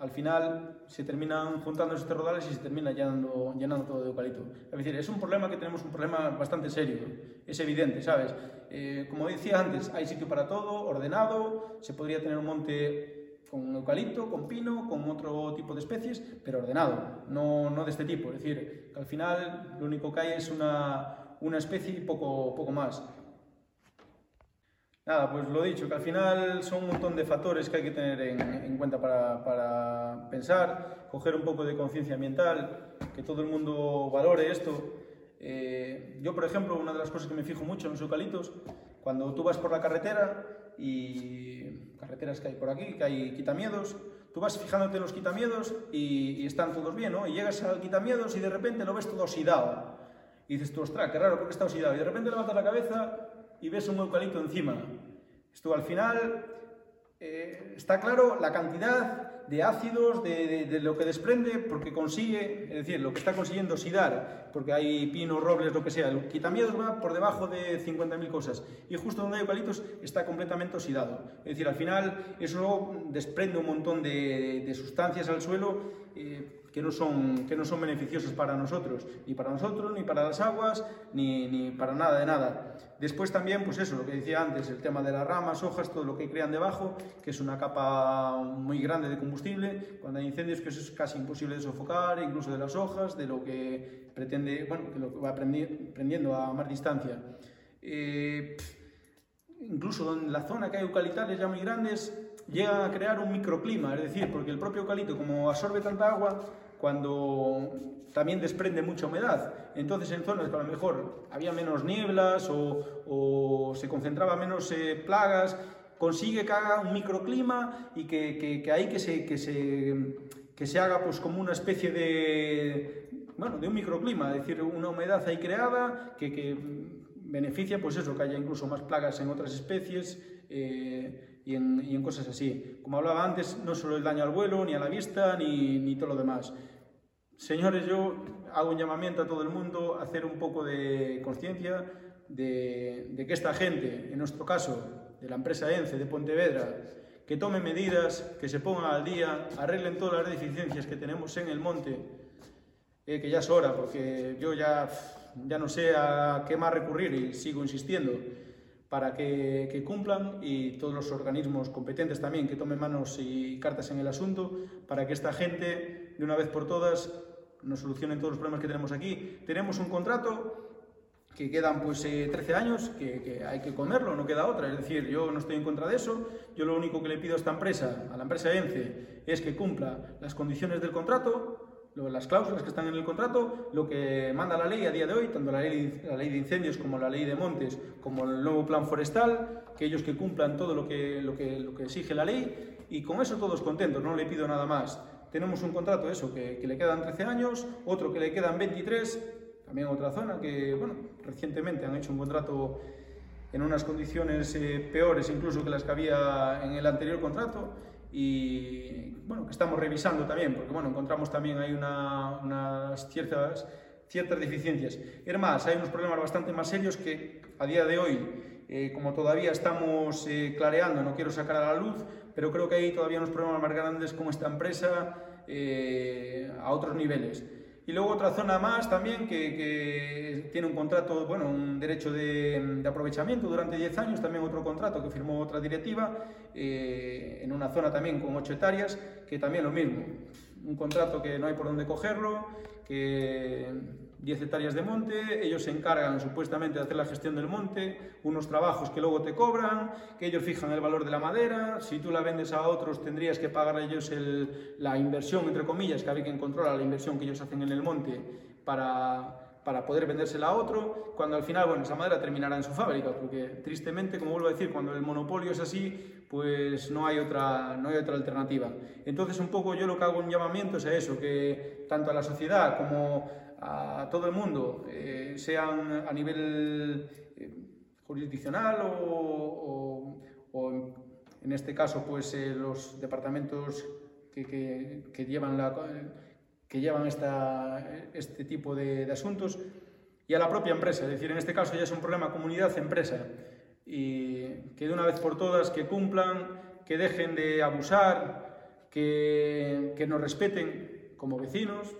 al final se terminan juntando esos rodales y se termina llenando, llenando todo de eucalipto. Es decir, es un problema que tenemos un problema bastante serio, es evidente, ¿sabes? Eh, como decía antes, hay sitio para todo, ordenado, se podría tener un monte con eucalipto, con pino, con otro tipo de especies, pero ordenado, no, no de este tipo. Es decir, que al final lo único que hay es una, una especie y poco, poco más. Nada, pues lo dicho, que al final son un montón de factores que hay que tener en, en cuenta para, para, pensar, coger un poco de conciencia ambiental, que todo el mundo valore esto. Eh, yo, por ejemplo, una de las cosas que me fijo mucho en los eucaliptos, cuando tú vas por la carretera y carreteras que hay por aquí, que hay quitamiedos, tú vas fijándote en los quitamiedos y, y están todos bien, ¿no? Y llegas al quitamiedos y de repente lo ves todo oxidado. Y dices tú, ostras, qué raro, porque está oxidado. Y de repente levantas la cabeza y ves un eucalipto encima. Esto al final eh, está claro la cantidad de ácidos, de, de, lo que desprende, porque consigue, es decir, lo que está consiguiendo oxidar, porque hay pinos, robles, lo que sea, el quitamiedos va por debajo de 50.000 cosas, y justo donde hay eucaliptos está completamente oxidado. Es decir, al final eso desprende un montón de, de sustancias al suelo eh, que, no son, que no son beneficiosas para nosotros, ni para nosotros, ni para las aguas, ni, ni para nada de nada. Después también, pues eso, lo que decía antes, el tema de las ramas, hojas, todo lo que crean debajo, que es una capa muy grande de combustible, cuando hay incendios que es casi imposible de sofocar, incluso de las hojas, de lo que pretende, bueno, que lo que va prendiendo a más distancia. Eh, incluso en la zona que hay eucaliptales ya muy grandes, llegan a crear un microclima, es decir, porque el propio eucalipto, como absorbe tanta agua, cuando también desprende mucha humedad. Entonces, en zonas que a lo mejor había menos nieblas o, o se concentraba menos eh, plagas, consigue que haga un microclima y que, que, que ahí que se, que, se, que se haga pues como una especie de, bueno, de un microclima, es decir, una humedad ahí creada que, que beneficia pues eso, que haya incluso más plagas en otras especies. Eh, y en, y en, cosas así. Como hablaba antes, no solo el daño al vuelo, ni a la vista, ni, ni todo lo demás. Señores, yo hago un llamamiento a todo el mundo a hacer un poco de conciencia de, de, que esta gente, en nuestro caso, de la empresa ENCE de Pontevedra, que tome medidas, que se pongan al día, arreglen todas las deficiencias que tenemos en el monte, eh, que ya es hora, porque yo ya, ya no sé a qué más recurrir y sigo insistiendo para que, cumplan y todos los organismos competentes también que tomen manos y cartas en el asunto para que esta gente, de una vez por todas, nos solucionen todos los problemas que tenemos aquí. Tenemos un contrato que quedan pues eh, 13 años, que, que, hay que comerlo, no queda otra. Es decir, yo no estoy en contra de eso. Yo lo único que le pido a esta empresa, a la empresa ENCE, es que cumpla las condiciones del contrato, las cláusulas que están en el contrato, lo que manda la ley a día de hoy, tanto la ley, de incendios como la ley de montes, como el nuevo plan forestal, que ellos que cumplan todo lo que, lo que, exige la ley, y con eso todos contentos, no le pido nada más. Tenemos un contrato, eso, que, que le quedan 13 años, otro que le quedan 23, también otra zona que, bueno, recientemente han hecho un contrato en unas condiciones eh, peores incluso que las que había en el anterior contrato, y bueno, que estamos revisando también, porque bueno, encontramos también hay una, unas ciertas, ciertas deficiencias. Es más, hay unos problemas bastante más serios que a día de hoy, eh, como todavía estamos eh, clareando, no quiero sacar a la luz, pero creo que hay todavía unos problemas más grandes con esta empresa eh, a otros niveles. Y luego otra zona más también que, tiene un contrato, bueno, un derecho de, de, aprovechamiento durante 10 años, también otro contrato que firmó otra directiva, eh, en una zona también con 8 hectáreas, que también lo mismo, un contrato que no hay por dónde cogerlo, que 10 hectáreas de monte, ellos se encargan supuestamente de hacer la gestión del monte, unos trabajos que luego te cobran, que ellos fijan el valor de la madera, si tú la vendes a otros tendrías que pagar a ellos el, la inversión, entre comillas, que hay quien controla la inversión que ellos hacen en el monte para, para poder vendérsela a otro, cuando al final, bueno, esa madera terminará en su fábrica, porque tristemente, como vuelvo a decir, cuando el monopolio es así, pues no hay otra, no hay otra alternativa. Entonces, un poco yo lo que hago un llamamiento es a eso, que tanto a la sociedad como a todo el mundo, eh, sean a nivel eh, jurisdiccional o, o, o, en este caso pues eh, los departamentos que, que, que, llevan, la, que llevan esta, este tipo de, de, asuntos y a la propia empresa, es decir, en este caso ya es un problema comunidad-empresa y que de una vez por todas que cumplan, que dejen de abusar, que, que nos respeten como vecinos,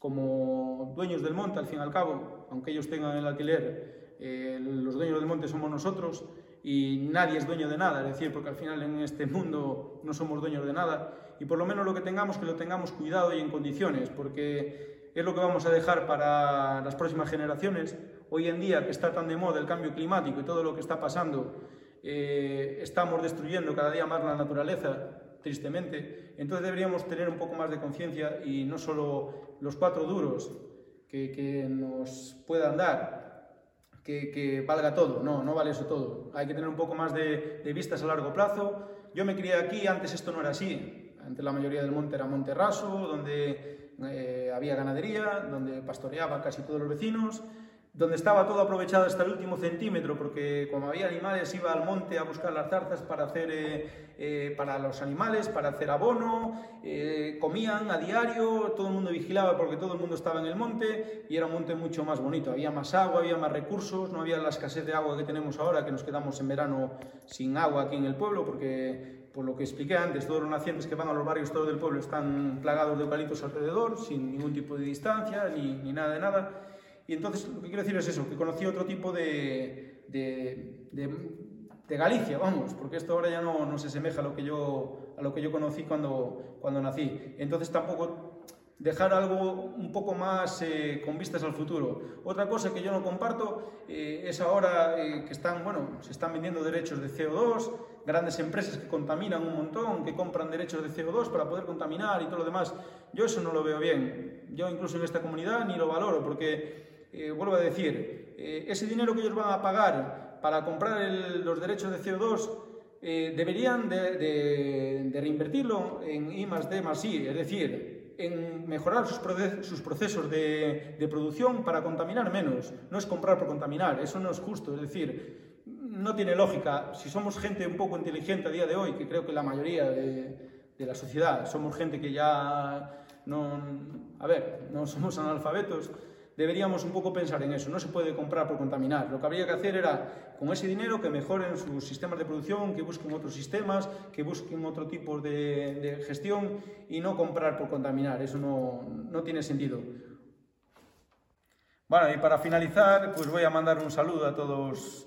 como dueños del monte, al fin y al cabo, aunque ellos tengan el alquiler, eh, los dueños del monte somos nosotros y nadie es dueño de nada, es decir, porque al final en este mundo no somos dueños de nada y por lo menos lo que tengamos, que lo tengamos cuidado y en condiciones, porque es lo que vamos a dejar para las próximas generaciones. Hoy en día, que está tan de moda el cambio climático y todo lo que está pasando, eh, estamos destruyendo cada día más la naturaleza, tristemente. Entonces deberíamos tener un poco más de conciencia y no solo los cuatro duros que, que nos puedan dar, que, que, valga todo. No, no vale eso todo. Hay que tener un poco más de, vistas a largo plazo. Yo me crié aquí, antes esto no era así. Antes la mayoría del monte era monte raso, donde eh, había ganadería, donde pastoreaban casi todos los vecinos. Donde estaba todo aprovechado hasta el último centímetro, porque como había animales iba al monte a buscar las zarzas para hacer eh, eh, para los animales, para hacer abono, eh, comían a diario, todo el mundo vigilaba porque todo el mundo estaba en el monte y era un monte mucho más bonito, había más agua, había más recursos, no había la escasez de agua que tenemos ahora, que nos quedamos en verano sin agua aquí en el pueblo, porque por lo que expliqué antes, todos los nacientes que van a los barrios todos del pueblo están plagados de eucaliptos alrededor, sin ningún tipo de distancia ni, ni nada de nada. Y entonces lo que quiero decir es eso, que conocí otro tipo de, de, de, Galicia, vamos, porque esto ahora ya no, no, se asemeja a lo que yo, a lo que yo conocí cuando, cuando nací. Entonces tampoco dejar algo un poco más eh, con vistas al futuro. Otra cosa que yo no comparto eh, es ahora eh, que están, bueno, se están vendiendo derechos de CO2, grandes empresas que contaminan un montón, que compran derechos de CO2 para poder contaminar y todo lo demás. Yo eso no lo veo bien. Yo incluso en esta comunidad ni lo valoro porque eh, vuelvo a decir, eh, ese dinero que ellos van a pagar para comprar el, los derechos de CO2 eh, deberían de, de, de, reinvertirlo en I más D más I, es decir, en mejorar sus, sus procesos de, de, producción para contaminar menos. No es comprar por contaminar, eso no es justo, es decir, no tiene lógica. Si somos gente un poco inteligente a día de hoy, que creo que la mayoría de, de la sociedad somos gente que ya no, a ver, no somos analfabetos, deberíamos un poco pensar en eso. No se puede comprar por contaminar. Lo que habría que hacer era, con ese dinero, que mejoren sus sistemas de producción, que busquen otros sistemas, que busquen otro tipo de, gestión y no comprar por contaminar. Eso no, no tiene sentido. Bueno, y para finalizar, pues voy a mandar un saludo a todos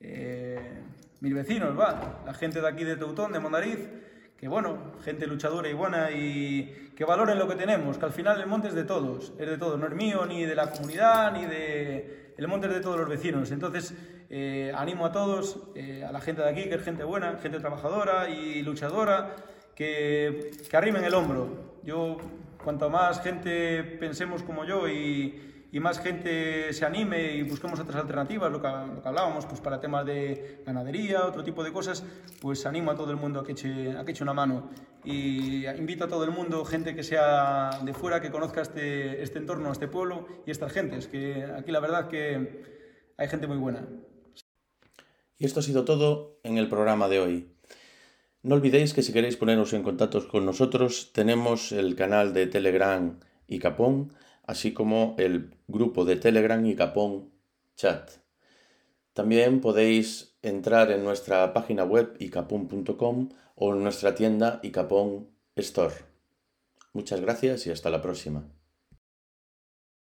eh, mis vecinos, va, la gente de aquí de Teutón, de Mondariz, que bueno, gente luchadora y buena y que valoren lo que tenemos, que al final el monte es de todos, es de todos, no es mío, ni de la comunidad, ni de... El monte es de todos los vecinos. Entonces, eh, animo a todos, eh, a la gente de aquí, que es gente buena, gente trabajadora y luchadora, que, que arrimen el hombro. Yo, cuanto más gente pensemos como yo y y más gente se anime y busquemos otras alternativas, lo que, lo que, hablábamos, pues para temas de ganadería, otro tipo de cosas, pues animo a todo el mundo a que eche, a que eche una mano. Y invito a todo el mundo, gente que sea de fuera, que conozca este, este entorno, este pueblo y estas gentes, que aquí la verdad que hay gente muy buena. Y esto ha sido todo en el programa de hoy. No olvidéis que si queréis poneros en contacto con nosotros, tenemos el canal de Telegram y Capón, así como el grupo de Telegram y Capón Chat. También podéis entrar en nuestra página web icapón.com o en nuestra tienda Icapón Store. Muchas gracias y hasta la próxima.